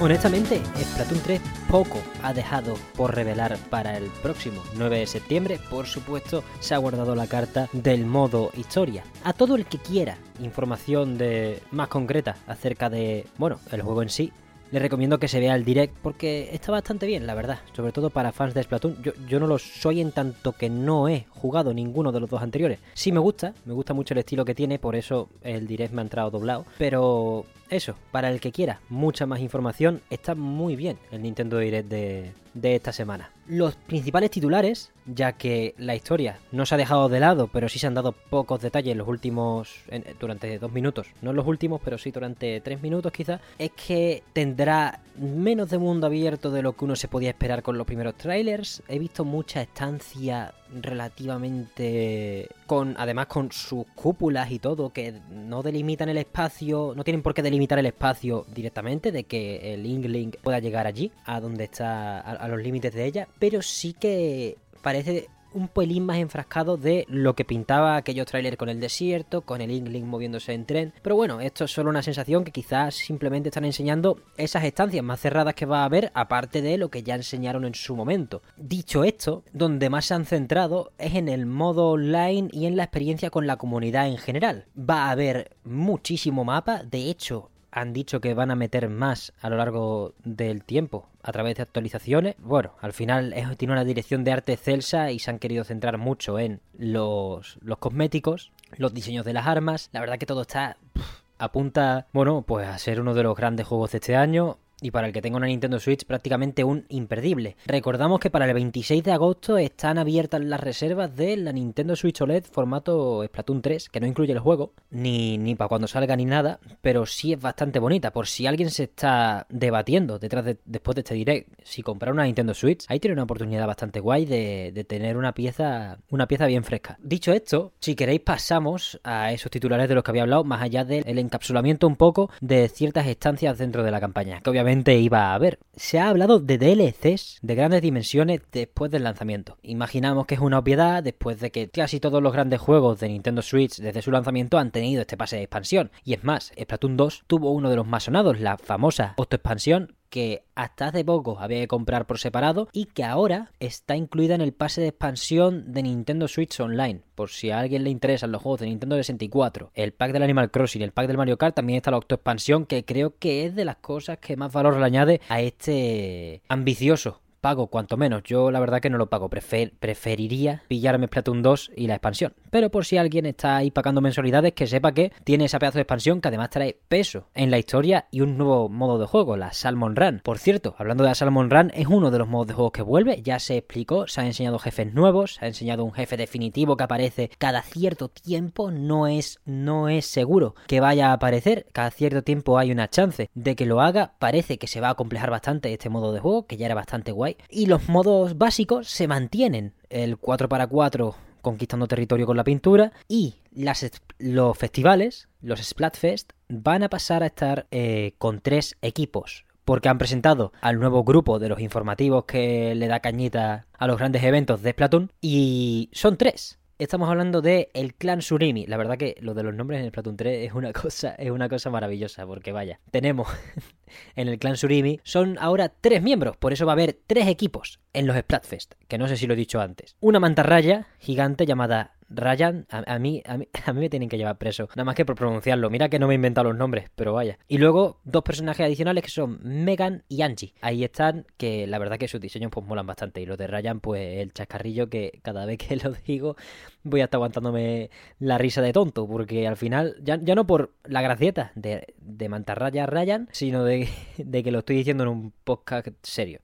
Honestamente, Splatoon 3 poco ha dejado por revelar para el próximo 9 de septiembre. Por supuesto, se ha guardado la carta del modo historia. A todo el que quiera información de más concreta acerca de, bueno, el juego en sí, le recomiendo que se vea el direct porque está bastante bien, la verdad. Sobre todo para fans de Splatoon. Yo, yo no lo soy en tanto que no he jugado ninguno de los dos anteriores. Sí me gusta, me gusta mucho el estilo que tiene, por eso el direct me ha entrado doblado. Pero eso, para el que quiera mucha más información, está muy bien el Nintendo Direct de, esta semana. Los principales titulares, ya que la historia no se ha dejado de lado, pero sí se han dado pocos detalles en los últimos. Durante dos minutos. No en los últimos, pero sí durante tres minutos quizás. Es que tendrá menos de mundo abierto de lo que uno se podía esperar con los primeros trailers. He visto mucha estancia relativamente con además con sus cúpulas y todo que no delimitan el espacio no tienen por qué delimitar el espacio directamente de que el Inkling pueda llegar allí a donde está a los límites de ella pero sí que parece un pelín más enfrascado de lo que pintaba aquellos trailers con el desierto, con el Inkling moviéndose en tren. Pero bueno, esto es solo una sensación que quizás simplemente están enseñando esas estancias más cerradas que va a haber, aparte de lo que ya enseñaron en su momento. Dicho esto, donde más se han centrado es en el modo online y en la experiencia con la comunidad en general. Va a haber muchísimo mapa, de hecho, han dicho que van a meter más a lo largo del tiempo a través de actualizaciones. Bueno, al final es, tiene una dirección de arte celsa y se han querido centrar mucho en los, los cosméticos, los diseños de las armas. La verdad que todo está... Apunta, bueno, pues a ser uno de los grandes juegos de este año y para el que tenga una Nintendo Switch prácticamente un imperdible. Recordamos que para el 26 de agosto están abiertas las reservas de la Nintendo Switch OLED formato Splatoon 3, que no incluye el juego, ni, ni para cuando salga ni nada, pero sí es bastante bonita. Por si alguien se está debatiendo detrás de, después de este direct, si comprar una Nintendo Switch, ahí tiene una oportunidad bastante guay de, de tener una pieza, una pieza bien fresca. Dicho esto, si queréis pasamos a esos titulares de los que había hablado, más allá del encapsulamiento un poco de ciertas estancias dentro de la campaña, que obviamente iba a haber. Se ha hablado de DLCs de grandes dimensiones después del lanzamiento. Imaginamos que es una obviedad después de que casi todos los grandes juegos de Nintendo Switch desde su lanzamiento han tenido este pase de expansión. Y es más, Splatoon 2 tuvo uno de los más sonados, la famosa autoexpansión que hasta hace poco había que comprar por separado y que ahora está incluida en el pase de expansión de Nintendo Switch Online. Por si a alguien le interesan los juegos de Nintendo 64, el pack del Animal Crossing, el pack del Mario Kart, también está la autoexpansión que creo que es de las cosas que más valor le añade a este ambicioso pago, cuanto menos. Yo la verdad que no lo pago. Prefer preferiría pillarme Splatoon 2 y la expansión. Pero por si alguien está ahí pagando mensualidades, que sepa que tiene esa pedazo de expansión que además trae peso en la historia y un nuevo modo de juego, la Salmon Run. Por cierto, hablando de la Salmon Run, es uno de los modos de juego que vuelve. Ya se explicó, se han enseñado jefes nuevos, se ha enseñado un jefe definitivo que aparece cada cierto tiempo. No es, no es seguro que vaya a aparecer. Cada cierto tiempo hay una chance de que lo haga. Parece que se va a complejar bastante este modo de juego, que ya era bastante guay. Y los modos básicos se mantienen. El 4x4 conquistando territorio con la pintura y las, los festivales, los Splatfest, van a pasar a estar eh, con tres equipos. Porque han presentado al nuevo grupo de los informativos que le da cañita a los grandes eventos de Splatoon. Y son tres. Estamos hablando de el clan Surimi. La verdad que lo de los nombres en Splatoon 3 es una cosa, es una cosa maravillosa, porque vaya, tenemos en el clan Surimi son ahora tres miembros, por eso va a haber tres equipos en los Splatfest, que no sé si lo he dicho antes. Una mantarraya gigante llamada Ryan, a, mí, a, mí, a mí me tienen que llevar preso, nada más que por pronunciarlo. Mira que no me he inventado los nombres, pero vaya. Y luego dos personajes adicionales que son Megan y Angie. Ahí están, que la verdad que sus diseños pues molan bastante. Y los de Ryan, pues el chascarrillo que cada vez que lo digo voy a estar aguantándome la risa de tonto, porque al final, ya, ya no por la gracieta de, de mantarraya Ryan, sino de, de que lo estoy diciendo en un podcast serio.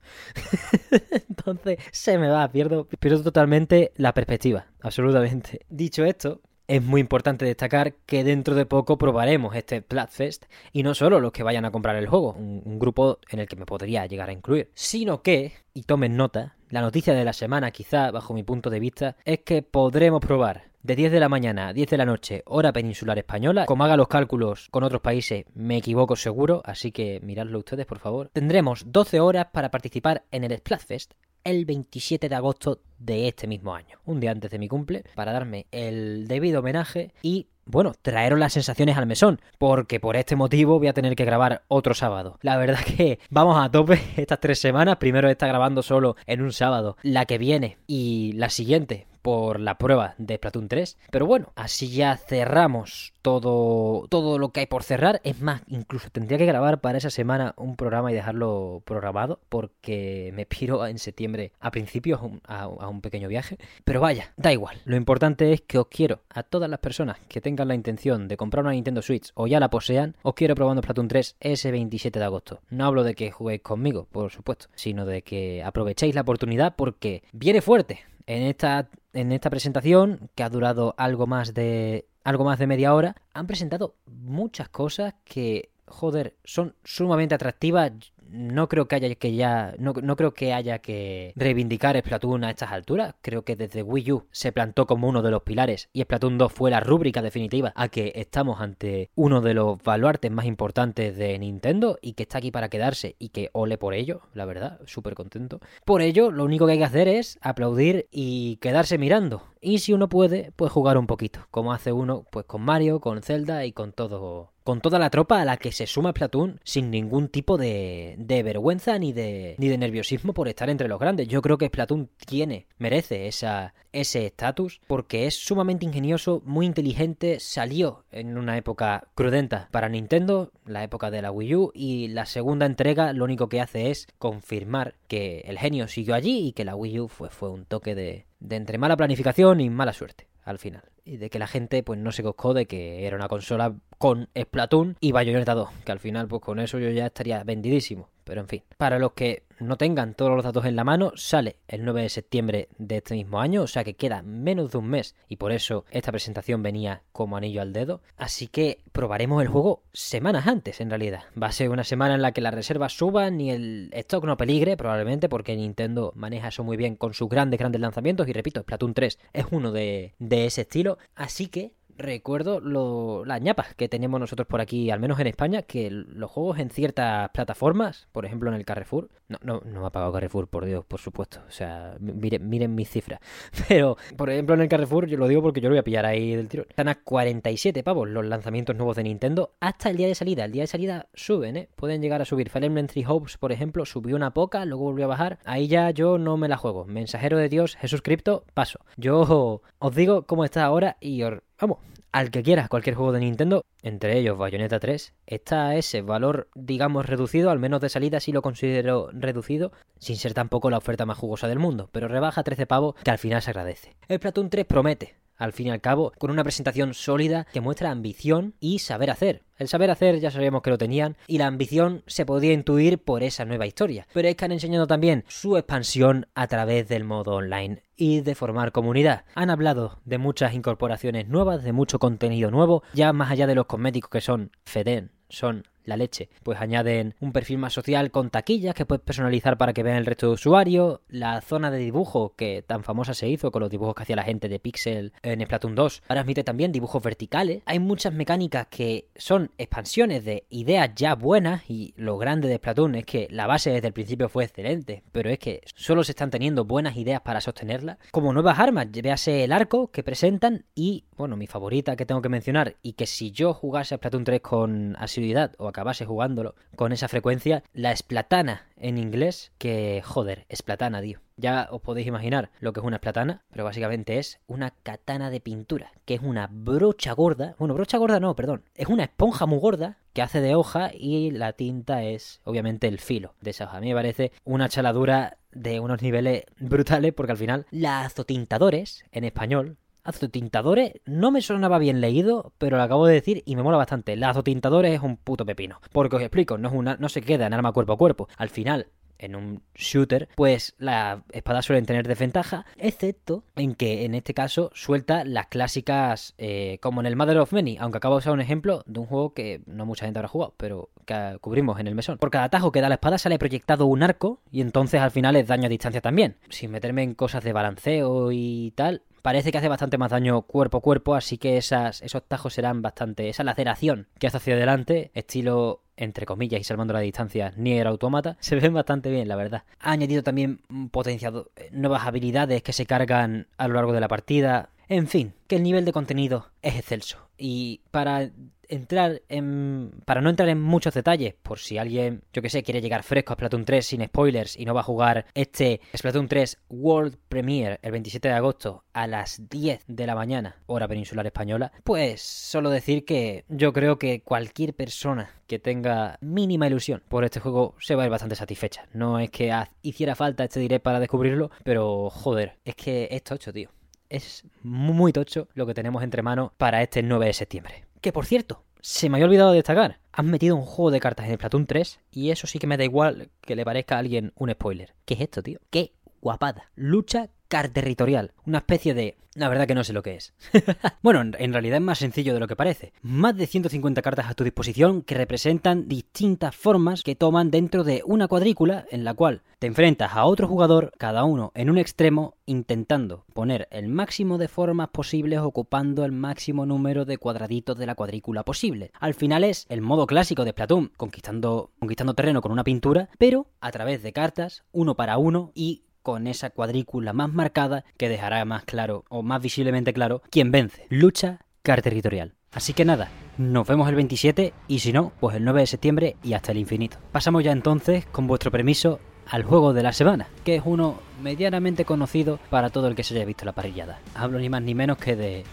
Entonces se me va, pierdo, pierdo totalmente la perspectiva, absolutamente. Dicho esto, es muy importante destacar que dentro de poco probaremos este Splatfest y no solo los que vayan a comprar el juego, un, un, grupo en el que me podría llegar a incluir, sino que, y tomen nota, la noticia de la semana quizá, bajo mi punto de vista, es que podremos probar de 10 de la mañana a 10 de la noche, hora peninsular española. Como haga los cálculos con otros países, me equivoco seguro, así que miradlo ustedes, por favor. Tendremos 12 horas para participar en el Splatfest el 27 de agosto de este mismo año, un día antes de mi cumple, para darme el debido homenaje y bueno, traeros las sensaciones al mesón, porque por este motivo voy a tener que grabar otro sábado. La verdad que vamos a tope estas tres semanas, primero está grabando solo en un sábado, la que viene y la siguiente por la prueba de Splatoon 3. Pero bueno, así ya cerramos todo, todo lo que hay por cerrar. Es más, incluso tendría que grabar para esa semana un programa y dejarlo programado porque me piro en septiembre a principios a, un pequeño viaje. Pero vaya, da igual. Lo importante es que os quiero a todas las personas que tengan la intención de comprar una Nintendo Switch o ya la posean, os quiero probando Splatoon 3 ese 27 de agosto. No hablo de que juguéis conmigo, por supuesto, sino de que aprovechéis la oportunidad porque viene fuerte en esta, en esta presentación, que ha durado algo más de algo más de media hora, han presentado muchas cosas que, joder, son sumamente atractivas no creo que haya que ya no, creo que haya que reivindicar Splatoon a estas alturas. Creo que desde Wii U se plantó como uno de los pilares y Splatoon 2 fue la rúbrica definitiva a que estamos ante uno de los baluartes más importantes de Nintendo y que está aquí para quedarse y que ole por ello, la verdad, súper contento. Por ello, lo único que hay que hacer es aplaudir y quedarse mirando. Y si uno puede, pues jugar un poquito, como hace uno pues con Mario, con Zelda y con todo con toda la tropa a la que se suma Splatoon sin ningún tipo de, de vergüenza ni de, ni de nerviosismo por estar entre los grandes. Yo creo que Splatoon tiene, merece esa, ese estatus porque es sumamente ingenioso, muy inteligente, salió en una época crudenta para Nintendo, la época de la Wii U, y la segunda entrega lo único que hace es confirmar que el genio siguió allí y que la Wii U fue, fue un toque de, de entre mala planificación y mala suerte al final. De que la gente pues no se coscó de que era una consola con Splatoon y Bayonetta 2, que al final pues con eso yo ya estaría vendidísimo. Pero en fin, para los que no tengan todos los datos en la mano, sale el 9 de septiembre de este mismo año, o sea que queda menos de un mes y por eso esta presentación venía como anillo al dedo. Así que probaremos el juego semanas antes en realidad. Va a ser una semana en la que las reservas suban y el stock no peligre probablemente porque Nintendo maneja eso muy bien con sus grandes, grandes lanzamientos y repito, Splatoon 3 es uno de, de ese estilo. Así que recuerdo lo, las ñapas que tenemos nosotros por aquí, al menos en España, que los juegos en ciertas plataformas, por ejemplo en el Carrefour, no, no, no me ha pagado Carrefour, por Dios, por supuesto, o sea, miren, miren mis cifras, pero por ejemplo en el Carrefour, yo lo digo porque yo lo voy a pillar ahí del tiro, están a 47 pavos los lanzamientos nuevos de Nintendo hasta el día de salida, el día de salida suben, ¿eh? pueden llegar a subir, Fire Emblem Three Hopes, por ejemplo, subió una poca, luego volvió a bajar, ahí ya yo no me la juego, mensajero de Dios, Jesús Cripto, paso, yo os digo cómo está ahora y os vamos, al que quieras cualquier juego de Nintendo, entre ellos Bayonetta 3, está ese valor, digamos, reducido, al menos de salida sí lo considero reducido, sin ser tampoco la oferta más jugosa del mundo, pero rebaja 13 pavos que al final se agradece. El Platoon 3 promete, al fin y al cabo, con una presentación sólida que muestra ambición y saber hacer. El saber hacer ya sabíamos que lo tenían y la ambición se podía intuir por esa nueva historia. Pero es que han enseñado también su expansión a través del modo online y de formar comunidad. Han hablado de muchas incorporaciones nuevas, de mucho contenido nuevo, ya más allá de los cosméticos que son Feden, son la leche. Pues añaden un perfil más social con taquillas que puedes personalizar para que vean el resto de usuarios, la zona de dibujo que tan famosa se hizo con los dibujos que hacía la gente de Pixel en Splatoon 2, ahora admite también dibujos verticales. Hay muchas mecánicas que son expansiones de ideas ya buenas y lo grande de Splatoon es que la base desde el principio fue excelente, pero es que solo se están teniendo buenas ideas para sostenerla. Como nuevas armas, véase el arco que presentan y, bueno, mi favorita que tengo que mencionar y que si yo jugase a Splatoon 3 con asiduidad o acabase jugándolo con esa frecuencia, la esplatana en inglés, que joder, esplatana, tío. Ya os podéis imaginar lo que es una esplatana, pero básicamente es una katana de pintura, que es una brocha gorda, bueno, brocha gorda no, perdón, es una esponja muy gorda que hace de hoja y la tinta es obviamente el filo de esa hoja. A mí me parece una chaladura de unos niveles brutales porque al final la azotintadores en español Azotintadores no me sonaba bien leído, pero lo acabo de decir y me mola bastante. La azotintadores es un puto pepino. Porque os explico, no, es una, no se queda en arma cuerpo a cuerpo. Al final, en un shooter, pues las espadas suelen tener desventaja, excepto en que en este caso suelta las clásicas, eh, como en el Mother of Many, aunque acabo de usar un ejemplo de un juego que no mucha gente habrá jugado, pero que cubrimos en el mesón. Por cada atajo que da la espada sale proyectado un arco y entonces al final es daño a distancia también. Sin meterme en cosas de balanceo y tal, parece que hace bastante más daño cuerpo a cuerpo, así que esas, esos tajos serán bastante. Esa laceración que hace hacia adelante, estilo entre comillas y salvando la distancia, Nier Automata, se ven bastante bien, la verdad. Ha añadido también potenciado eh, nuevas habilidades que se cargan a lo largo de la partida. En fin, que el nivel de contenido es excelso. Y para entrar en. Para no entrar en muchos detalles, por si alguien, yo que sé, quiere llegar fresco a Splatoon 3 sin spoilers y no va a jugar este Splatoon 3 World Premiere el 27 de agosto a las 10 de la mañana, hora peninsular española, pues solo decir que yo creo que cualquier persona que tenga mínima ilusión por este juego se va a ir bastante satisfecha. No es que hiciera falta este direct para descubrirlo, pero joder, es que es tocho, tío. Es muy tocho lo que tenemos entre manos para este 9 de septiembre. Que por cierto, se me había olvidado destacar. Han metido un juego de cartas en el Platoon 3 y eso sí que me da igual que le parezca a alguien un spoiler. ¿Qué es esto, tío? ¡Qué guapada! Lucha territorial. Una especie de... La verdad que no sé lo que es. bueno, en realidad es más sencillo de lo que parece. Más de 150 cartas a tu disposición que representan distintas formas que toman dentro de una cuadrícula en la cual te enfrentas a otro jugador, cada uno en un extremo, intentando poner el máximo de formas posibles ocupando el máximo número de cuadraditos de la cuadrícula posible. Al final es el modo clásico de Splatoon, conquistando, conquistando terreno con una pintura, pero a través de cartas, uno para uno y con esa cuadrícula más marcada que dejará más claro o más visiblemente claro quién vence. Lucha car territorial. Así que nada, nos vemos el 27 y si no, pues el 9 de septiembre y hasta el infinito. Pasamos ya entonces, con vuestro permiso, al juego de la semana, que es uno medianamente conocido para todo el que se haya visto la parrillada. Hablo ni más ni menos que de...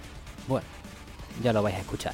bueno, ya lo vais a escuchar.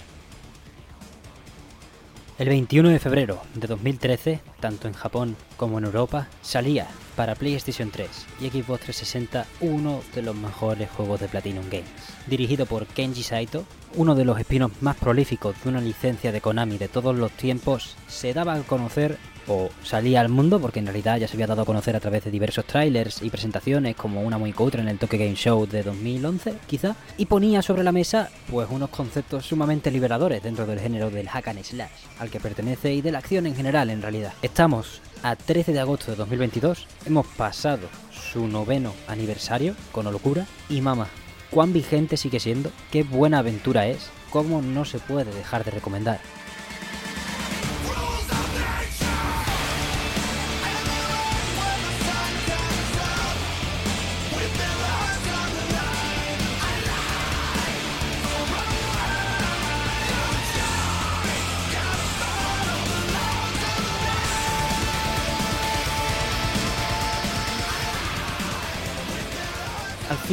El 21 de febrero de 2013, tanto en Japón como en Europa, salía para PlayStation 3 y Xbox 360 uno de los mejores juegos de Platinum Games. Dirigido por Kenji Saito, uno de los espinos más prolíficos de una licencia de Konami de todos los tiempos, se daba a conocer o salía al mundo, porque en realidad ya se había dado a conocer a través de diversos trailers y presentaciones, como una muy cutre en el Tokyo Game Show de 2011, quizá, y ponía sobre la mesa pues unos conceptos sumamente liberadores dentro del género del hack and slash, al que pertenece y de la acción en general en realidad. Estamos a 13 de agosto de 2022, hemos pasado su noveno aniversario con locura y mamá, cuán vigente sigue siendo, qué buena aventura es, cómo no se puede dejar de recomendar.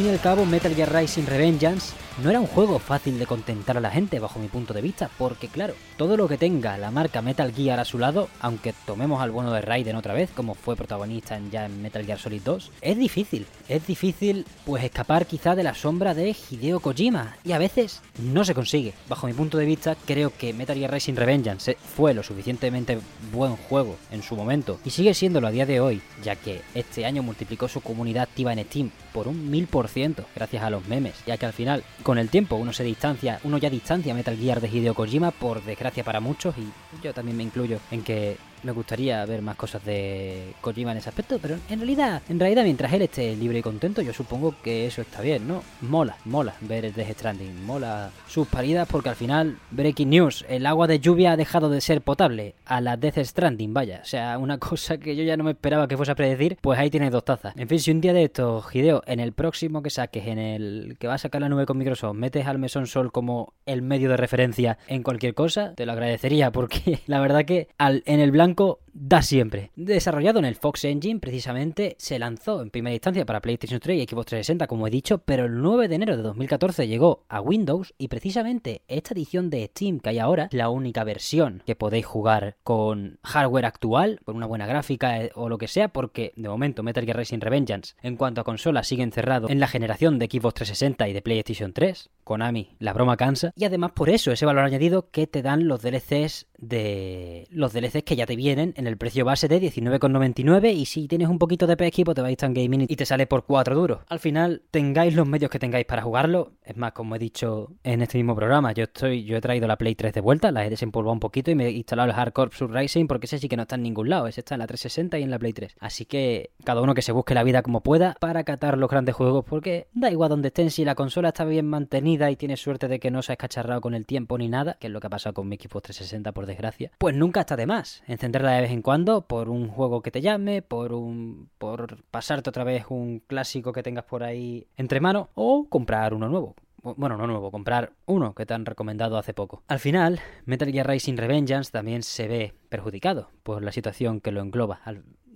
Al cabo, Metal Gear Rising Revengeance no era un juego fácil de contentar a la gente bajo mi punto de vista, porque claro, todo lo que tenga la marca Metal Gear a su lado, aunque tomemos al bueno de Raiden otra vez, como fue protagonista en, ya en Metal Gear Solid 2, es difícil, es difícil pues escapar quizá de la sombra de Hideo Kojima, y a veces no se consigue. Bajo mi punto de vista, creo que Metal Gear Rising Revengeance fue lo suficientemente buen juego en su momento, y sigue siéndolo a día de hoy, ya que este año multiplicó su comunidad activa en Steam por un mil por ciento, gracias a los memes, ya que al final con el tiempo. Uno se distancia, uno ya distancia Metal Gear de Hideo Kojima, por desgracia para muchos, y yo también me incluyo en que me gustaría ver más cosas de Kojima en ese aspecto, pero en realidad, en realidad mientras él esté libre y contento, yo supongo que eso está bien, ¿no? Mola, mola ver el Death Stranding, mola sus paridas porque al final, breaking news, el agua de lluvia ha dejado de ser potable a la Death Stranding, vaya, o sea, una cosa que yo ya no me esperaba que fuese a predecir, pues ahí tienes dos tazas. En fin, si un día de esto, Hideo, en el próximo que saques, en el que va a sacar la nube con Microsoft, metes al Mesón Sol como el medio de referencia en cualquier cosa, te lo agradecería porque la verdad que al, en el blanco Blanco da siempre. Desarrollado en el Fox Engine, precisamente se lanzó en primera instancia para PlayStation 3 y Xbox 360, como he dicho, pero el 9 de enero de 2014 llegó a Windows y precisamente esta edición de Steam que hay ahora la única versión que podéis jugar con hardware actual, con una buena gráfica eh, o lo que sea, porque de momento Metal Gear Racing Revengeance en cuanto a consolas sigue encerrado en la generación de Xbox 360 y de PlayStation 3. Konami, la broma cansa. Y además por eso, ese valor añadido que te dan los DLCs de los DLCs que ya te vienen en el precio base de 19,99 y si tienes un poquito de PS equipo te vais a Gaming y te sale por 4 duros. Al final, tengáis los medios que tengáis para jugarlo. Es más, como he dicho en este mismo programa, yo estoy yo he traído la Play 3 de vuelta, la he desempolvado un poquito y me he instalado el Hardcore Sur Racing porque ese sí que no está en ningún lado, ese está en la 360 y en la Play 3. Así que cada uno que se busque la vida como pueda para catar los grandes juegos porque da igual donde estén, si la consola está bien mantenida y tienes suerte de que no se ha escacharrado con el tiempo ni nada, que es lo que ha pasado con mi Xbox 360 por desgracia, pues nunca está de más encenderla de vez en cuando por un juego que te llame, por un por pasarte otra vez un clásico que tengas por ahí entre manos o comprar uno nuevo bueno, no nuevo, comprar uno que te han recomendado hace poco. Al final, Metal Gear Rising Revengeance también se ve perjudicado por la situación que lo engloba.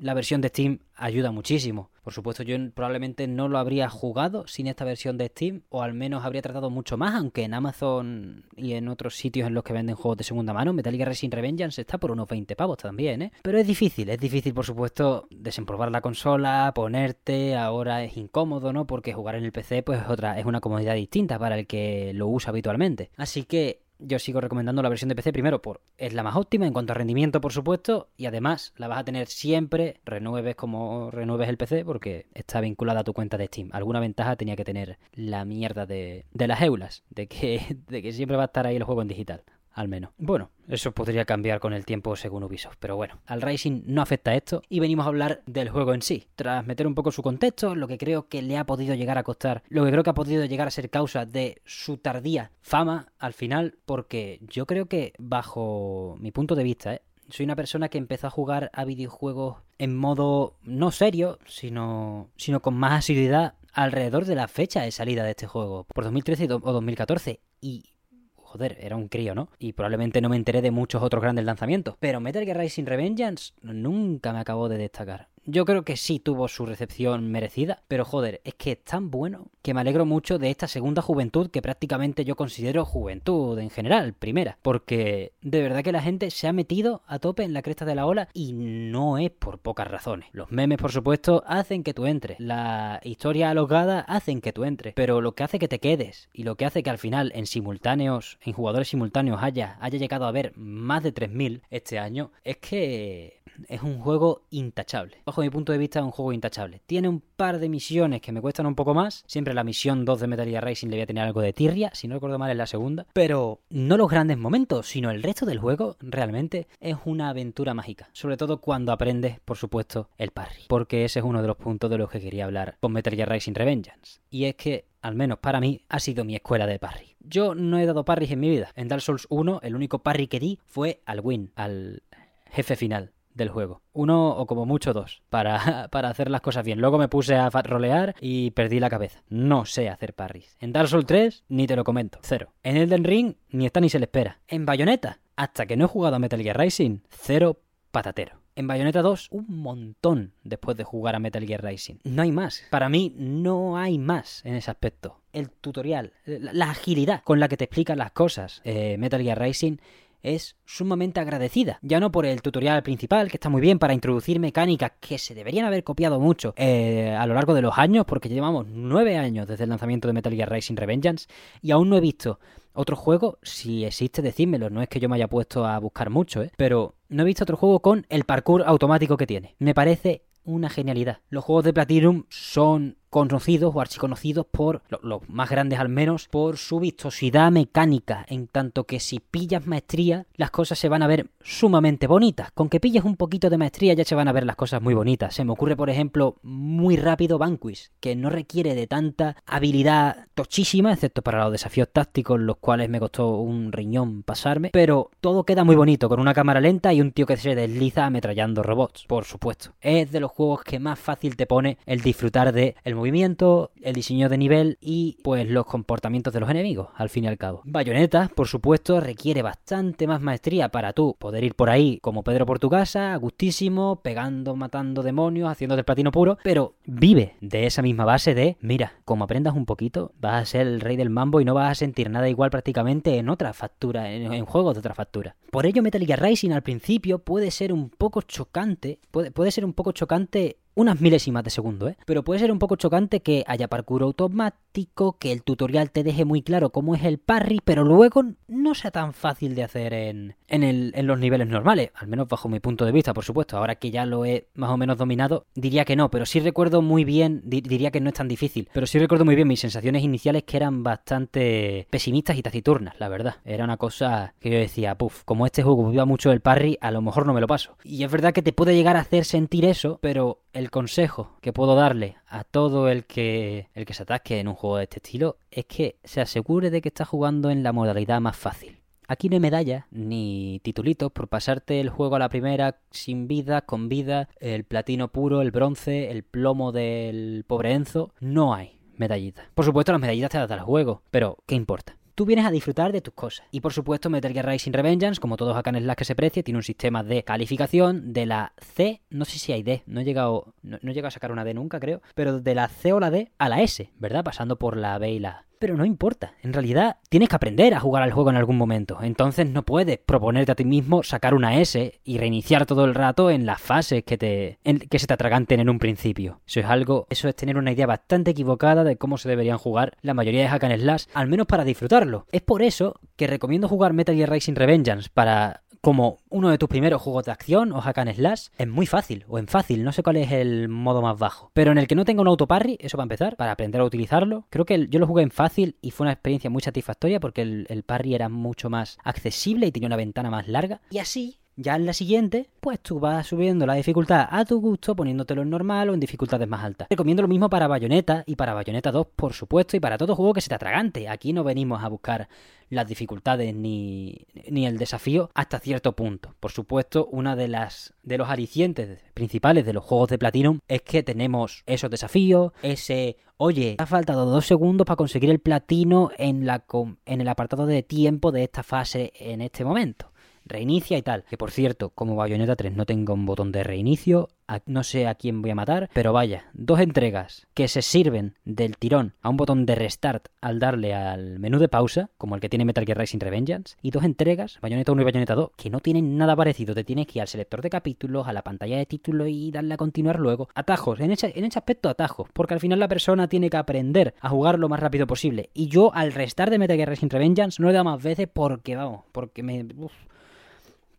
La versión de Steam ayuda muchísimo. Por supuesto, yo probablemente no lo habría jugado sin esta versión de Steam, o al menos habría tratado mucho más, aunque en Amazon y en otros sitios en los que venden juegos de segunda mano, Metal Gear Revengeance está por unos 20 pavos también, ¿eh? Pero es difícil, es difícil, por supuesto, desemprobar la consola, ponerte, ahora es incómodo, ¿no? Porque jugar en el PC, pues es otra, es una comodidad distinta para el que lo usa habitualmente. Así que yo sigo recomendando la versión de PC primero por es la más óptima en cuanto a rendimiento, por supuesto, y además la vas a tener siempre, renueves como renueves el PC, porque está vinculada a tu cuenta de Steam. Alguna ventaja tenía que tener la mierda de, de las eulas, de que, de que siempre va a estar ahí el juego en digital al menos. Bueno, eso podría cambiar con el tiempo según Ubisoft, pero bueno, al Racing no afecta esto y venimos a hablar del juego en sí, tras meter un poco su contexto, lo que creo que le ha podido llegar a costar, lo que creo que ha podido llegar a ser causa de su tardía fama al final, porque yo creo que bajo mi punto de vista, ¿eh? soy una persona que empezó a jugar a videojuegos en modo no serio, sino, sino con más asiduidad alrededor de la fecha de salida de este juego, por 2013 o 2014. Y joder, era un crío, ¿no? Y probablemente no me enteré de muchos otros grandes lanzamientos. Pero Metal Gear Rising Revengeance nunca me acabó de destacar. Yo creo que sí tuvo su recepción merecida, pero joder, es que es tan bueno que me alegro mucho de esta segunda juventud que prácticamente yo considero juventud en general, primera, porque de verdad que la gente se ha metido a tope en la cresta de la ola y no es por pocas razones. Los memes, por supuesto, hacen que tú entres, la historia alogada hacen que tú entres, pero lo que hace que te quedes y lo que hace que al final en simultáneos, en jugadores simultáneos haya, haya llegado a haber más de 3.000 este año, es que es un juego intachable. Bajo mi punto de vista es un juego intachable. Tiene un par de misiones que me cuestan un poco más. Siempre la misión 2 de Metal Gear Racing le voy a tener algo de tirria, si no recuerdo mal es la segunda. Pero no los grandes momentos, sino el resto del juego realmente es una aventura mágica. Sobre todo cuando aprendes, por supuesto, el parry. Porque ese es uno de los puntos de los que quería hablar con Metal Gear Racing Revengeance. Y es que al menos para mí, ha sido mi escuela de parry. Yo no he dado parries en mi vida. En Dark Souls 1, el único parry que di fue al win, al jefe final del juego. Uno o como mucho dos, para, para hacer las cosas bien. Luego me puse a rolear y perdí la cabeza. No sé hacer parries. En Dark Souls 3, ni te lo comento. Cero. En Elden Ring, ni está ni se le espera. En Bayonetta, hasta que no he jugado a Metal Gear Rising, cero patatero. En Bayonetta 2, un montón después de jugar a Metal Gear Rising. No hay más. Para mí, no hay más en ese aspecto. El tutorial, la, agilidad con la que te explican las cosas, eh, Metal Gear Rising, es sumamente agradecida. Ya no por el tutorial principal, que está muy bien para introducir mecánicas que se deberían haber copiado mucho eh, a lo largo de los años, porque llevamos nueve años desde el lanzamiento de Metal Gear Rising Revengeance y aún no he visto otro juego, si existe, decídmelo. No es que yo me haya puesto a buscar mucho, ¿eh? Pero no he visto otro juego con el parkour automático que tiene. Me parece una genialidad. Los juegos de Platinum son conocidos o archiconocidos por, los más grandes al menos, por su vistosidad mecánica, en tanto que si pillas maestría, las cosas se van a ver sumamente bonitas. Con que pilles un poquito de maestría ya se van a ver las cosas muy bonitas. Se me ocurre, por ejemplo, muy rápido Vanquish, que no requiere de tanta habilidad tochísima, excepto para los desafíos tácticos, los cuales me costó un riñón pasarme, pero todo queda muy bonito, con una cámara lenta y un tío que se desliza ametrallando robots, por supuesto. Es de los juegos que más fácil te pone el disfrutar de el movimiento, el diseño de nivel y pues los comportamientos de los enemigos, al fin y al cabo. Bayonetta, por supuesto, requiere bastante más maestría para tú poder ir por ahí como Pedro por tu casa, gustísimo, pegando, matando demonios, haciendo del platino puro, pero vive de esa misma base de, mira, como aprendas un poquito, vas a ser el rey del mambo y no vas a sentir nada igual prácticamente en otra factura, en, juegos de otra factura. Por ello Metal Gear Rising al principio puede ser un poco chocante, puede ser un poco chocante unas milésimas de segundo, ¿eh? Pero puede ser un poco chocante que haya parkour automático, que el tutorial te deje muy claro cómo es el parry, pero luego no sea tan fácil de hacer en, en, los niveles normales, al menos bajo mi punto de vista, por supuesto. Ahora que ya lo he más o menos dominado, diría que no, pero sí recuerdo muy bien, diría que no es tan difícil, pero sí recuerdo muy bien mis sensaciones iniciales que eran bastante pesimistas y taciturnas, la verdad. Era una cosa que yo decía, puff, como este juego viva mucho el parry, a lo mejor no me lo paso. Y es verdad que te puede llegar a hacer sentir eso, pero el consejo que puedo darle a todo el que, el que se atasque en un juego de este estilo es que se asegure de que está jugando en la modalidad más fácil. Aquí no hay medallas ni titulitos por pasarte el juego a la primera sin vida, con vida, el platino puro, el bronce, el plomo del pobre Enzo. No hay medallitas. Por supuesto, las medallitas te las da el juego, pero ¿qué importa? tú vienes a disfrutar de tus cosas. Y por supuesto, Metal Gear Rising Revengeance, como todos acá en Slack que se precie, tiene un sistema de calificación de la C, no sé si hay D, no he llegado, no, he llegado a sacar una D nunca, creo, pero de la C o la D a la S, ¿verdad? Pasando por la B y la pero no importa. En realidad tienes que aprender a jugar al juego en algún momento. Entonces no puedes proponerte a ti mismo sacar una S y reiniciar todo el rato en las fases que te que se te atraganten en un principio. Eso es algo, eso es tener una idea bastante equivocada de cómo se deberían jugar la mayoría de hack and slash, al menos para disfrutarlo. Es por eso que recomiendo jugar Metal Gear Rising Revengeance para como uno de tus primeros juegos de acción o hack and slash, es muy fácil, o en fácil, no sé cuál es el modo más bajo. Pero en el que no tenga un autoparry, eso para empezar, para aprender a utilizarlo, creo que yo lo jugué en fácil y fue una experiencia muy satisfactoria porque el parry era mucho más accesible y tenía una ventana más larga. Y así ya en la siguiente, pues tú vas subiendo la dificultad a tu gusto, poniéndotelo en normal o en dificultades más altas. Recomiendo lo mismo para Bayonetta y para Bayonetta 2, por supuesto, y para todo juego que se te atragante. Aquí no venimos a buscar las dificultades ni, ni el desafío hasta cierto punto. Por supuesto, una de las de los alicientes principales de los juegos de Platinum es que tenemos esos desafíos, ese Oye, ha faltado dos segundos para conseguir el platino en, la, en el apartado de tiempo de esta fase en este momento reinicia y tal. Que por cierto, como Bayonetta 3 no tengo un botón de reinicio, no sé a quién voy a matar, pero vaya, dos entregas que se sirven del tirón a un botón de restart al darle al menú de pausa, como el que tiene Metal Gear Rising Revengeance, y dos entregas, Bayonetta 1 y Bayonetta 2, que no tienen nada parecido, te tienes que ir al selector de capítulos, a la pantalla de título y darle a continuar luego. Atajos, en ese, en ese aspecto atajos, porque al final la persona tiene que aprender a jugar lo más rápido posible. Y yo al restart de Metal Gear Rising Revengeance no le he dado más veces porque, vamos, porque me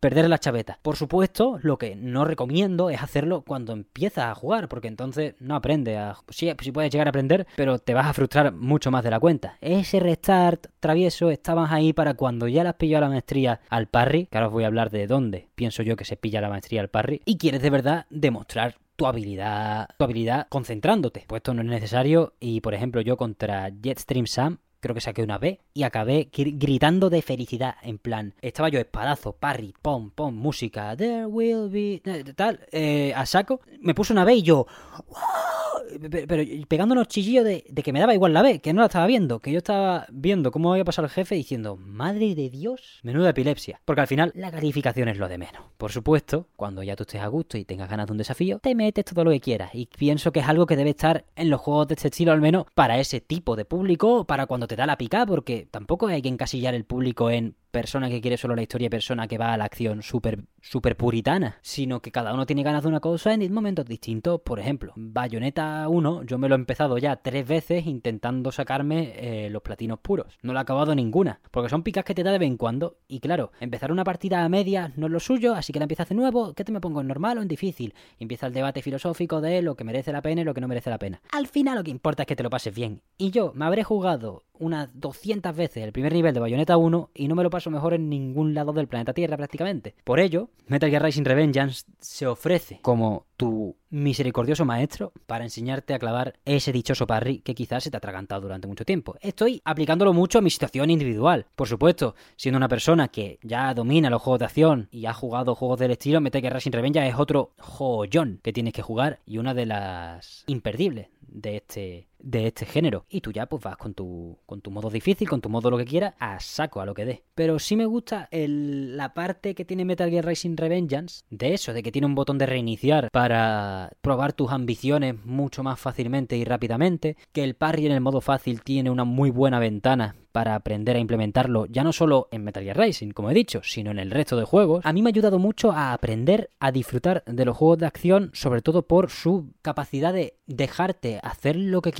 perder la chaveta. Por supuesto, lo que no recomiendo es hacerlo cuando empiezas a jugar, porque entonces no aprende a... Sí, sí puedes llegar a aprender, pero te vas a frustrar mucho más de la cuenta. Ese restart travieso estabas ahí para cuando ya las pillado la maestría al parry, que ahora os voy a hablar de dónde pienso yo que se pilla la maestría al parry, y quieres de verdad demostrar tu habilidad, tu habilidad concentrándote. Pues esto no es necesario y por ejemplo yo contra Jetstream Sam creo que saqué una B y acabé gritando de felicidad, en plan, estaba yo espadazo, parry, pom, pom, música, there will be, tal, eh, a saco, me puse una B y yo, pero, pegando unos chillillos de, que me daba igual la B, que no la estaba viendo, que yo estaba viendo cómo había pasado el jefe diciendo, madre de Dios, menuda epilepsia. Porque al final la calificación es lo de menos. Por supuesto, cuando ya tú estés a gusto y tengas ganas de un desafío, te metes todo lo que quieras. Y pienso que es algo que debe estar en los juegos de este estilo, al menos para ese tipo de público, para cuando te da la pica, porque tampoco hay que encasillar el público en persona que quiere solo la historia y persona que va a la acción súper super puritana, sino que cada uno tiene ganas de una cosa en momentos distintos. Por ejemplo, Bayonetta 1, yo me lo he empezado ya tres veces intentando sacarme eh, los platinos puros. No lo he acabado ninguna, porque son picas que te da de vez en cuando. Y claro, empezar una partida a medias no es lo suyo, así que la empiezas de nuevo. ¿Qué te me pongo en normal o en difícil? Empieza el debate filosófico de lo que merece la pena y lo que no merece la pena. Al final lo que importa es que te lo pases bien. Y yo me habré jugado unas 200 veces el primer nivel de Bayonetta 1 y no me lo paso mejor en ningún lado del planeta Tierra prácticamente. Por ello, Metal Gear Rising Revengeance se ofrece como tu misericordioso maestro para enseñarte a clavar ese dichoso parry que quizás se te ha atragantado durante mucho tiempo. Estoy aplicándolo mucho a mi situación individual. Por supuesto, siendo una persona que ya domina los juegos de acción y ha jugado juegos del estilo, Metal Gear Rising Revengeance es otro joyón que tienes que jugar y una de las imperdibles de este de este género. Y tú ya pues vas con tu, con tu modo difícil, con tu modo lo que quieras, a saco, a lo que dé. Pero sí me gusta el, la parte que tiene Metal Gear Rising Revengeance, de eso, de que tiene un botón de reiniciar para probar tus ambiciones mucho más fácilmente y rápidamente, que el parry en el modo fácil tiene una muy buena ventana para aprender a implementarlo ya no solo en Metal Gear Rising, como he dicho, sino en el resto de juegos, a mí me ha ayudado mucho a aprender a disfrutar de los juegos de acción, sobre todo por su capacidad de dejarte hacer lo que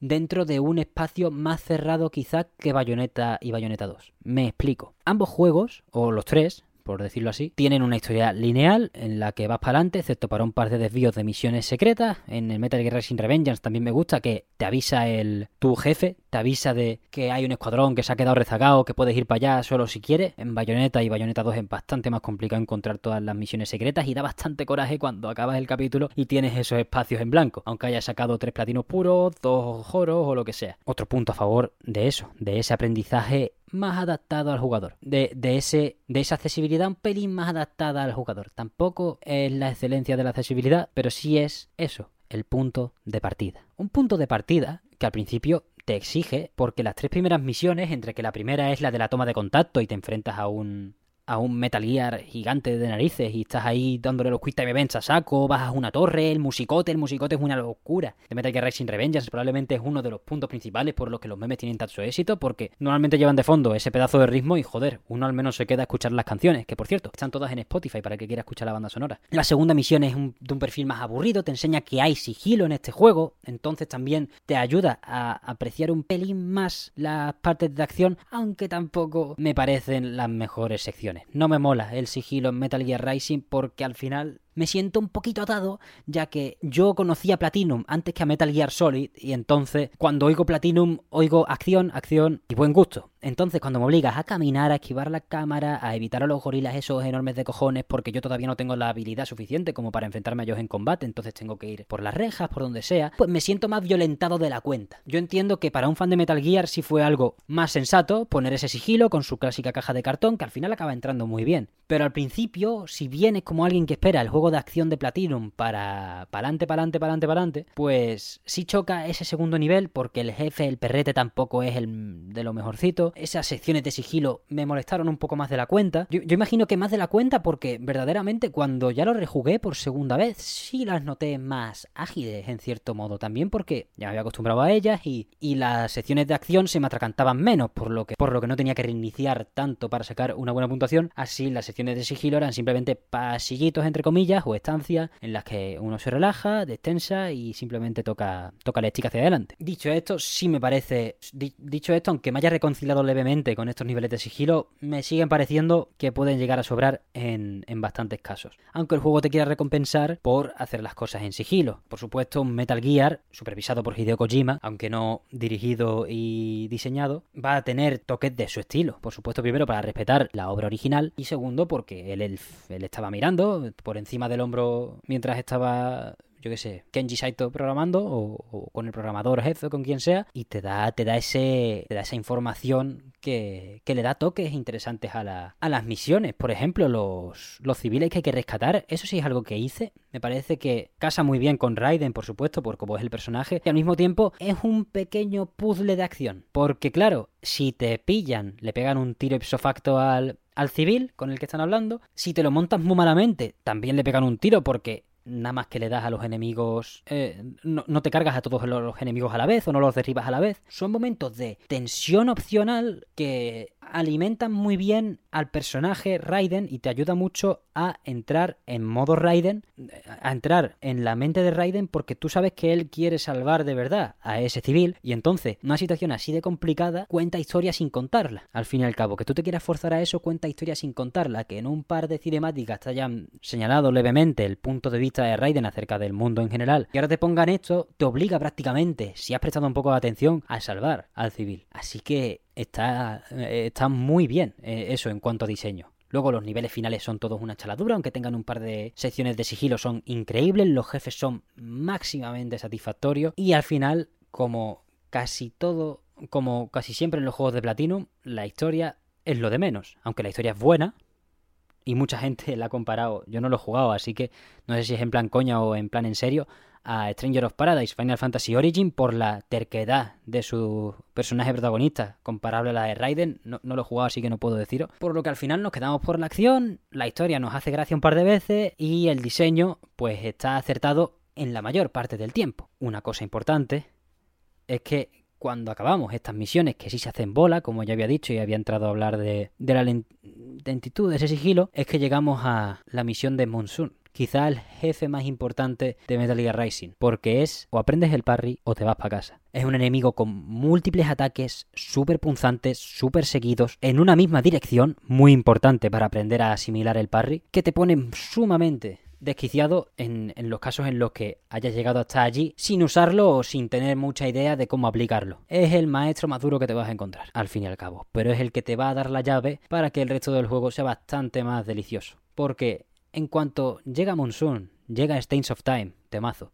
dentro de un espacio más cerrado quizá que Bayonetta y Bayonetta 2. Me explico. Ambos juegos, o los tres, por decirlo así, tienen una historia lineal en la que vas para adelante, excepto para un par de desvíos de misiones secretas. En el Metal Gear Rising Revengeance también me gusta que te avisa el tu jefe, te avisa de que hay un escuadrón que se ha quedado rezagado, que puedes ir para allá solo si quieres. En Bayonetta y Bayonetta 2 es bastante más complicado encontrar todas las misiones secretas y da bastante coraje cuando acabas el capítulo y tienes esos espacios en blanco, aunque hayas sacado tres platinos puros, dos joros o lo que sea. Otro punto a favor de eso, de ese aprendizaje más adaptado al jugador. De, ese, de esa accesibilidad un pelín más adaptada al jugador. Tampoco es la excelencia de la accesibilidad, pero sí es eso, el punto de partida. Un punto de partida que al principio te exige, porque las tres primeras misiones, entre que la primera es la de la toma de contacto y te enfrentas a un a un Metal Gear gigante de narices y estás ahí dándole los quick time events a saco, bajas una torre, el musicote, el musicote es una locura. De Metal Gear Rising Revengeance probablemente es uno de los puntos principales por los que los memes tienen tanto éxito, porque normalmente llevan de fondo ese pedazo de ritmo y joder, uno al menos se queda a escuchar las canciones, que por cierto, están todas en Spotify para el que quiera escuchar la banda sonora. La segunda misión es de un perfil más aburrido, te enseña que hay sigilo en este juego, entonces también te ayuda a apreciar un pelín más las partes de acción, aunque tampoco me parecen las mejores secciones. No me mola el sigilo en Metal Gear Rising porque al final me siento un poquito atado, ya que yo conocía Platinum antes que a Metal Gear Solid, y entonces cuando oigo Platinum oigo acción, acción y buen gusto. Entonces cuando me obligas a caminar, a esquivar la cámara, a evitar a los gorilas esos enormes de cojones, porque yo todavía no tengo la habilidad suficiente como para enfrentarme a ellos en combate, entonces tengo que ir por las rejas, por donde sea, pues me siento más violentado de la cuenta. Yo entiendo que para un fan de Metal Gear sí fue algo más sensato poner ese sigilo con su clásica caja de cartón, que al final acaba entrando muy bien. Pero al principio, si vienes como alguien que espera el juego de acción de Platinum para pa'lante, pa'lante, pa'lante, pa'lante, pues sí choca ese segundo nivel porque el jefe, el perrete tampoco es el de lo mejorcito. Esas secciones de sigilo me molestaron un poco más de la cuenta. Yo, imagino que más de la cuenta porque verdaderamente cuando ya lo rejugué por segunda vez sí las noté más ágiles en cierto modo. También porque ya me había acostumbrado a ellas y, y las secciones de acción se me atracantaban menos por lo, que, por lo que no tenía que reiniciar tanto para sacar una buena puntuación. Así las secciones de sigilo eran simplemente pasillitos entre comillas o estancias en las que uno se relaja, destensa y simplemente toca, toca la estica hacia adelante. Dicho esto, sí me parece. dicho esto, aunque me haya reconciliado levemente con estos niveles de sigilo, me siguen pareciendo que pueden llegar a sobrar en, en bastantes casos. Aunque el juego te quiera recompensar por hacer las cosas en sigilo. Por supuesto, Metal Gear, supervisado por Hideo Kojima, aunque no dirigido y diseñado, va a tener toques de su estilo. Por supuesto, primero para respetar la obra original y segundo porque él, él, él estaba mirando por encima del hombro mientras estaba yo qué sé, Kenji Saito programando o, con el programador jefe o con quien sea y te da, te da, ese, te da esa información que, que le da toques interesantes a, la, a las misiones. Por ejemplo, los, los civiles que hay que rescatar, eso sí es algo que hice. Me parece que casa muy bien con Raiden, por supuesto, por cómo es el personaje. Y al mismo tiempo es un pequeño puzzle de acción. Porque claro, si te pillan, le pegan un tiro ipso facto al, al civil con el que están hablando. Si te lo montas muy malamente, también le pegan un tiro porque nada más que le das a los enemigos, eh, no, no, te cargas a todos los enemigos a la vez o no los derribas a la vez. Son momentos de tensión opcional que alimentan muy bien al personaje Raiden y te ayuda mucho a entrar en modo Raiden, a entrar en la mente de Raiden porque tú sabes que él quiere salvar de verdad a ese civil y entonces una situación así de complicada cuenta historia sin contarla. Al fin y al cabo, que tú te quieras forzar a eso cuenta historia sin contarla, que en un par de cinemáticas te hayan señalado levemente el punto de vista de Raiden acerca del mundo en general y ahora te pongan esto, te obliga prácticamente, si has prestado un poco de atención, a salvar al civil. Así que está, eh, está muy bien eh, eso en cuanto a diseño. Luego los niveles finales son todos una chaladura, aunque tengan un par de secciones de sigilo son increíbles, los jefes son máximamente satisfactorios y al final, como casi todo, como casi siempre en los juegos de Platinum, la historia es lo de menos. Aunque la historia es buena, y mucha gente la ha comparado, yo no lo he jugado, así que no sé si es en plan coña o en plan en serio, a Stranger of Paradise Final Fantasy Origin por la terquedad de su personaje protagonista, comparable a la de Raiden. No, lo he jugado, así que no puedo decirlo. Por lo que al final nos quedamos por la acción, la historia nos hace gracia un par de veces y el diseño, pues está acertado en la mayor parte del tiempo. Una cosa importante es que cuando acabamos estas misiones que sí se hacen bola, como ya había dicho y había entrado a hablar de, de la lentitud de ese sigilo, es que llegamos a la misión de Monsoon quizá el jefe más importante de Metal Gear Rising, porque es o aprendes el parry o te vas para casa. Es un enemigo con múltiples ataques súper punzantes, súper seguidos, en una misma dirección, muy importante para aprender a asimilar el parry, que te pone sumamente desquiciado en, en, los casos en los que hayas llegado hasta allí sin usarlo o sin tener mucha idea de cómo aplicarlo. Es el maestro más duro que te vas a encontrar, al fin y al cabo, pero es el que te va a dar la llave para que el resto del juego sea bastante más delicioso. Porque en cuanto llega Monsoon, llega Stains of Time, temazo,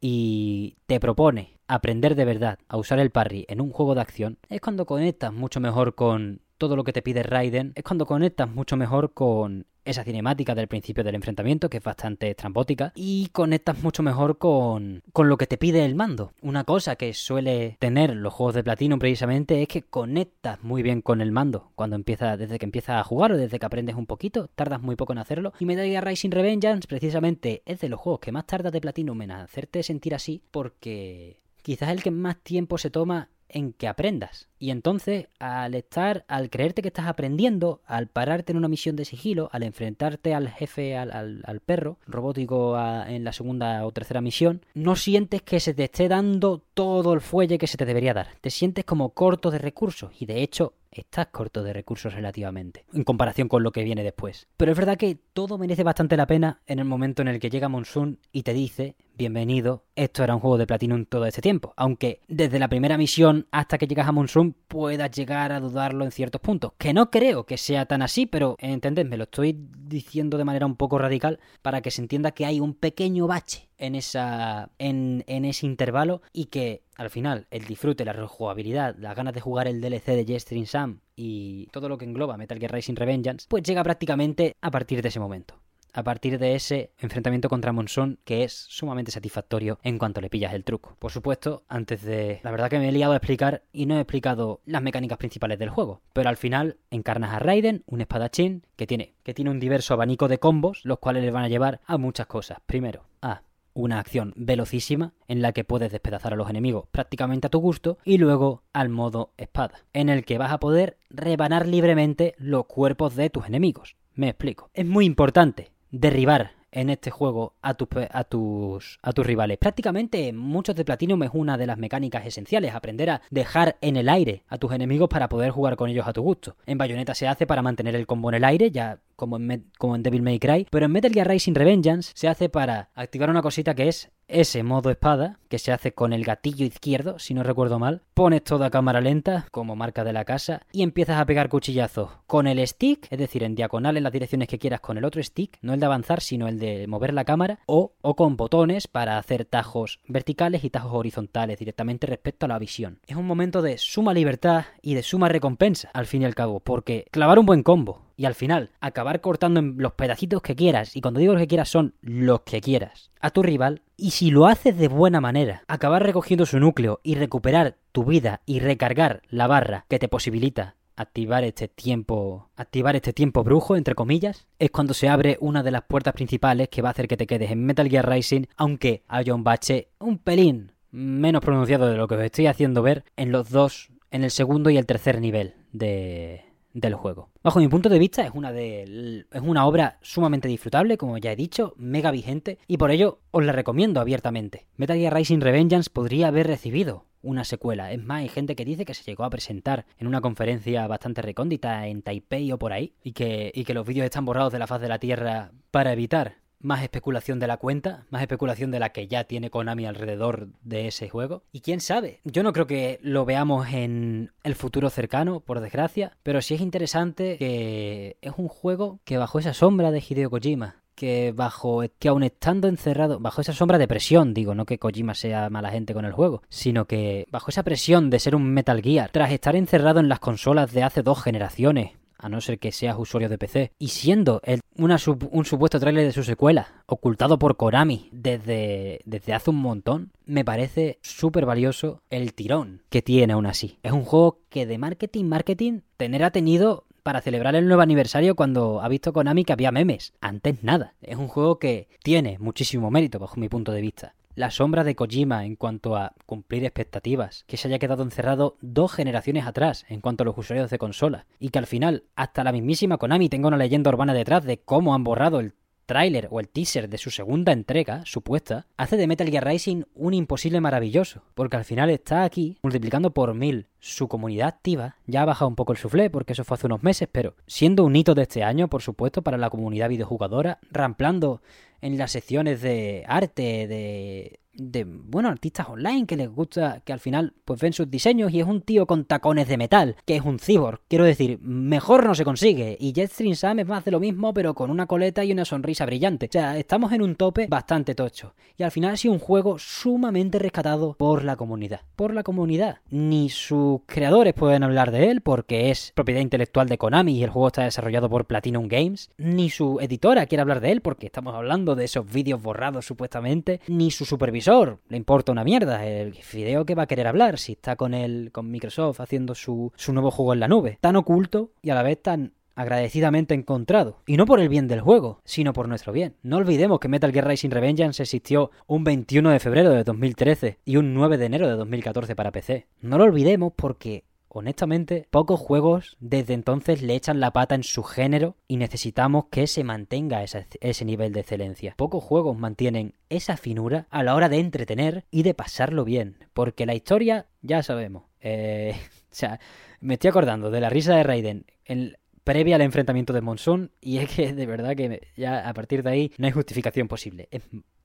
y te propone aprender de verdad a usar el parry en un juego de acción, es cuando conectas mucho mejor con todo lo que te pide Raiden, es cuando conectas mucho mejor con esa cinemática del principio del enfrentamiento, que es bastante estrambótica, y conectas mucho mejor con, con lo que te pide el mando. Una cosa que suele tener los juegos de Platinum precisamente es que conectas muy bien con el mando cuando empieza, desde que empiezas a jugar o desde que aprendes un poquito, tardas muy poco en hacerlo. Y Metal Rising Revengeance precisamente es de los juegos que más tarda de Platinum en hacerte sentir así porque quizás el que más tiempo se toma en que aprendas. Y entonces, al estar, al creerte que estás aprendiendo, al pararte en una misión de sigilo, al enfrentarte al jefe, al, perro robótico en la segunda o tercera misión, no sientes que se te esté dando todo el fuelle que se te debería dar. Te sientes como corto de recursos. Y de hecho, estás corto de recursos relativamente, en comparación con lo que viene después. Pero es verdad que todo merece bastante la pena en el momento en el que llega Monsoon y te dice, bienvenido, esto era un juego de Platinum todo este tiempo. Aunque desde la primera misión hasta que llegas a Monsoon puedas llegar a dudarlo en ciertos puntos. Que no creo que sea tan así, pero entendedme, lo estoy diciendo de manera un poco radical para que se entienda que hay un pequeño bache en, esa, en, en ese intervalo y que al final el disfrute, la rejugabilidad, las ganas de jugar el DLC de Jestring Sam y todo lo que engloba Metal Gear Rising Revengeance, pues llega prácticamente a partir de ese momento a partir de ese enfrentamiento contra Monson que es sumamente satisfactorio en cuanto le pillas el truco. Por supuesto, antes de... La verdad que me he liado a explicar y no he explicado las mecánicas principales del juego, pero al final encarnas a Raiden, un espadachín que tiene, que tiene un diverso abanico de combos, los cuales le van a llevar a muchas cosas. Primero, a una acción velocísima en la que puedes despedazar a los enemigos prácticamente a tu gusto y luego al modo espada, en el que vas a poder rebanar libremente los cuerpos de tus enemigos. Me explico. Es muy importante derribar en este juego a, tus, a, tus, a tus rivales. Prácticamente muchos de Platinum es una de las mecánicas esenciales, aprender a dejar en el aire a tus enemigos para poder jugar con ellos a tu gusto. En Bayonetta se hace para mantener el combo en el aire, ya como en, como en Devil May Cry, pero en Metal Gear Rising Revengeance se hace para activar una cosita que es ese modo espada, que se hace con el gatillo izquierdo, si no recuerdo mal, pones toda cámara lenta, como marca de la casa, y empiezas a pegar cuchillazos con el stick, es decir, en diagonal en las direcciones que quieras con el otro stick, no el de avanzar, sino el de mover la cámara, o, o con botones para hacer tajos verticales y tajos horizontales directamente respecto a la visión. Es un momento de suma libertad y de suma recompensa, al fin y al cabo, porque clavar un buen combo, y al final acabar cortando en los pedacitos que quieras, y cuando digo los que quieras son los que quieras, a tu rival, y si lo haces de buena manera, acabar recogiendo su núcleo y recuperar tu vida y recargar la barra que te posibilita activar este tiempo activar este tiempo brujo entre comillas es cuando se abre una de las puertas principales que va a hacer que te quedes en Metal Gear Rising aunque haya un bache un pelín menos pronunciado de lo que os estoy haciendo ver en los dos en el segundo y el tercer nivel de del juego. Bajo mi punto de vista es una, de, es una obra sumamente disfrutable, como ya he dicho, mega vigente, y por ello os la recomiendo abiertamente. Metal Gear Rising Revengeance podría haber recibido una secuela. Es más, hay gente que dice que se llegó a presentar en una conferencia bastante recóndita en Taipei o por ahí, y que, y que los vídeos están borrados de la faz de la Tierra para evitar más especulación de la cuenta, más especulación de la que ya tiene Konami alrededor de ese juego. Y quién sabe, yo no creo que lo veamos en el futuro cercano, por desgracia, pero sí es interesante que es un juego que bajo esa sombra de Hideo Kojima, que bajo que aun estando encerrado bajo esa sombra de presión, digo, no que Kojima sea mala gente con el juego, sino que bajo esa presión de ser un Metal Gear, tras estar encerrado en las consolas de hace dos generaciones, a no ser que seas usuario de PC, y siendo el, un supuesto tráiler de su secuela, ocultado por Konami desde, desde hace un montón, me parece súper valioso el tirón que tiene aún así. Es un juego que de marketing, marketing, tener ha tenido para celebrar el nuevo aniversario cuando ha visto Konami que había memes. Antes nada. Es un juego que tiene muchísimo mérito bajo mi punto de vista la sombra de Kojima en cuanto a cumplir expectativas, que se haya quedado encerrado dos generaciones atrás en cuanto a los usuarios de consola, y que al final hasta la mismísima Konami tenga una leyenda urbana detrás de cómo han borrado el tráiler o el teaser de su segunda entrega, supuesta, hace de Metal Gear Rising un imposible maravilloso, porque al final está aquí multiplicando por mil. Su comunidad activa, ya ha bajado un poco el suflé porque eso fue hace unos meses, pero siendo un hito de este año, por supuesto, para la comunidad videojugadora, ramplando en las secciones de arte, de de, bueno, artistas online que les gusta, que al final pues ven sus diseños y es un tío con tacones de metal, que es un cyborg. Quiero decir, mejor no se consigue. Y Jetstream Sam es más de lo mismo, pero con una coleta y una sonrisa brillante. O sea, estamos en un tope bastante tocho. Y al final ha sido un juego sumamente rescatado por la comunidad. Por la comunidad. Ni sus creadores pueden hablar de él porque es propiedad intelectual de Konami y el juego está desarrollado por Platinum Games. Ni su editora quiere hablar de él porque estamos hablando de esos vídeos borrados supuestamente. Ni su supervisor le importa una mierda. El Fideo que va a querer hablar si está con el, con Microsoft haciendo su, su nuevo juego en la nube. Tan oculto y a la vez tan agradecidamente encontrado. Y no por el bien del juego, sino por nuestro bien. No olvidemos que Metal Gear Rising Revengeance existió un 21 de febrero de 2013 y un 9 de enero de 2014 para PC. No lo olvidemos porque honestamente, pocos juegos desde entonces le echan la pata en su género y necesitamos que se mantenga ese, nivel de excelencia. Pocos juegos mantienen esa finura a la hora de entretener y de pasarlo bien, porque la historia, ya sabemos, eh, o sea, me estoy acordando de la risa de Raiden en, previa al enfrentamiento de Monsoon y es que de verdad que ya a partir de ahí no hay justificación posible.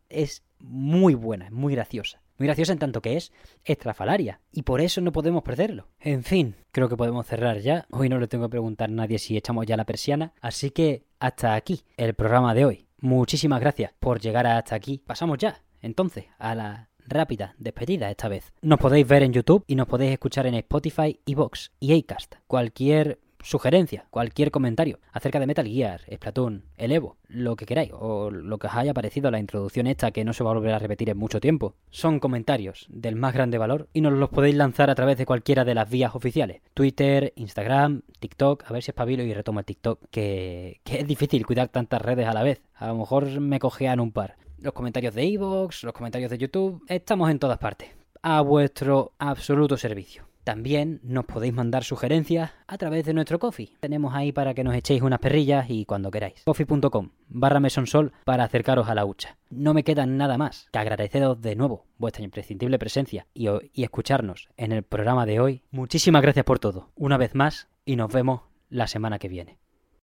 es muy buena, es muy graciosa. Muy graciosa en tanto que es estrafalaria. Y por eso no podemos perderlo. En fin, creo que podemos cerrar ya. Hoy no le tengo que preguntar a nadie si echamos ya la persiana. Así que hasta aquí el programa de hoy. Muchísimas gracias por llegar hasta aquí. Pasamos ya, entonces, a la rápida despedida esta vez. Nos podéis ver en YouTube y nos podéis escuchar en Spotify, Evox y Acast. Cualquier sugerencia, cualquier comentario acerca de Metal Gear, Splatoon, el Evo, lo que queráis, o lo que os haya parecido la introducción esta que no se va a volver a repetir en mucho tiempo, son comentarios del más grande valor y nos los podéis lanzar a través de cualquiera de las vías oficiales. Twitter, Instagram, TikTok, a ver si espabilo y retomo el TikTok, que, que es difícil cuidar tantas redes a la vez. A lo mejor me cojean un par. Los comentarios de Evox, los comentarios de YouTube, estamos en todas partes. A vuestro absoluto servicio. También nos podéis mandar sugerencias a través de nuestro coffee. Tenemos ahí para que nos echéis unas perrillas y cuando queráis. coffee.com barra mesonsol para acercaros a la hucha. No me queda nada más que agradeceros de nuevo vuestra imprescindible presencia y, y escucharnos en el programa de hoy. Muchísimas gracias por todo, una vez más, y nos vemos la semana que viene.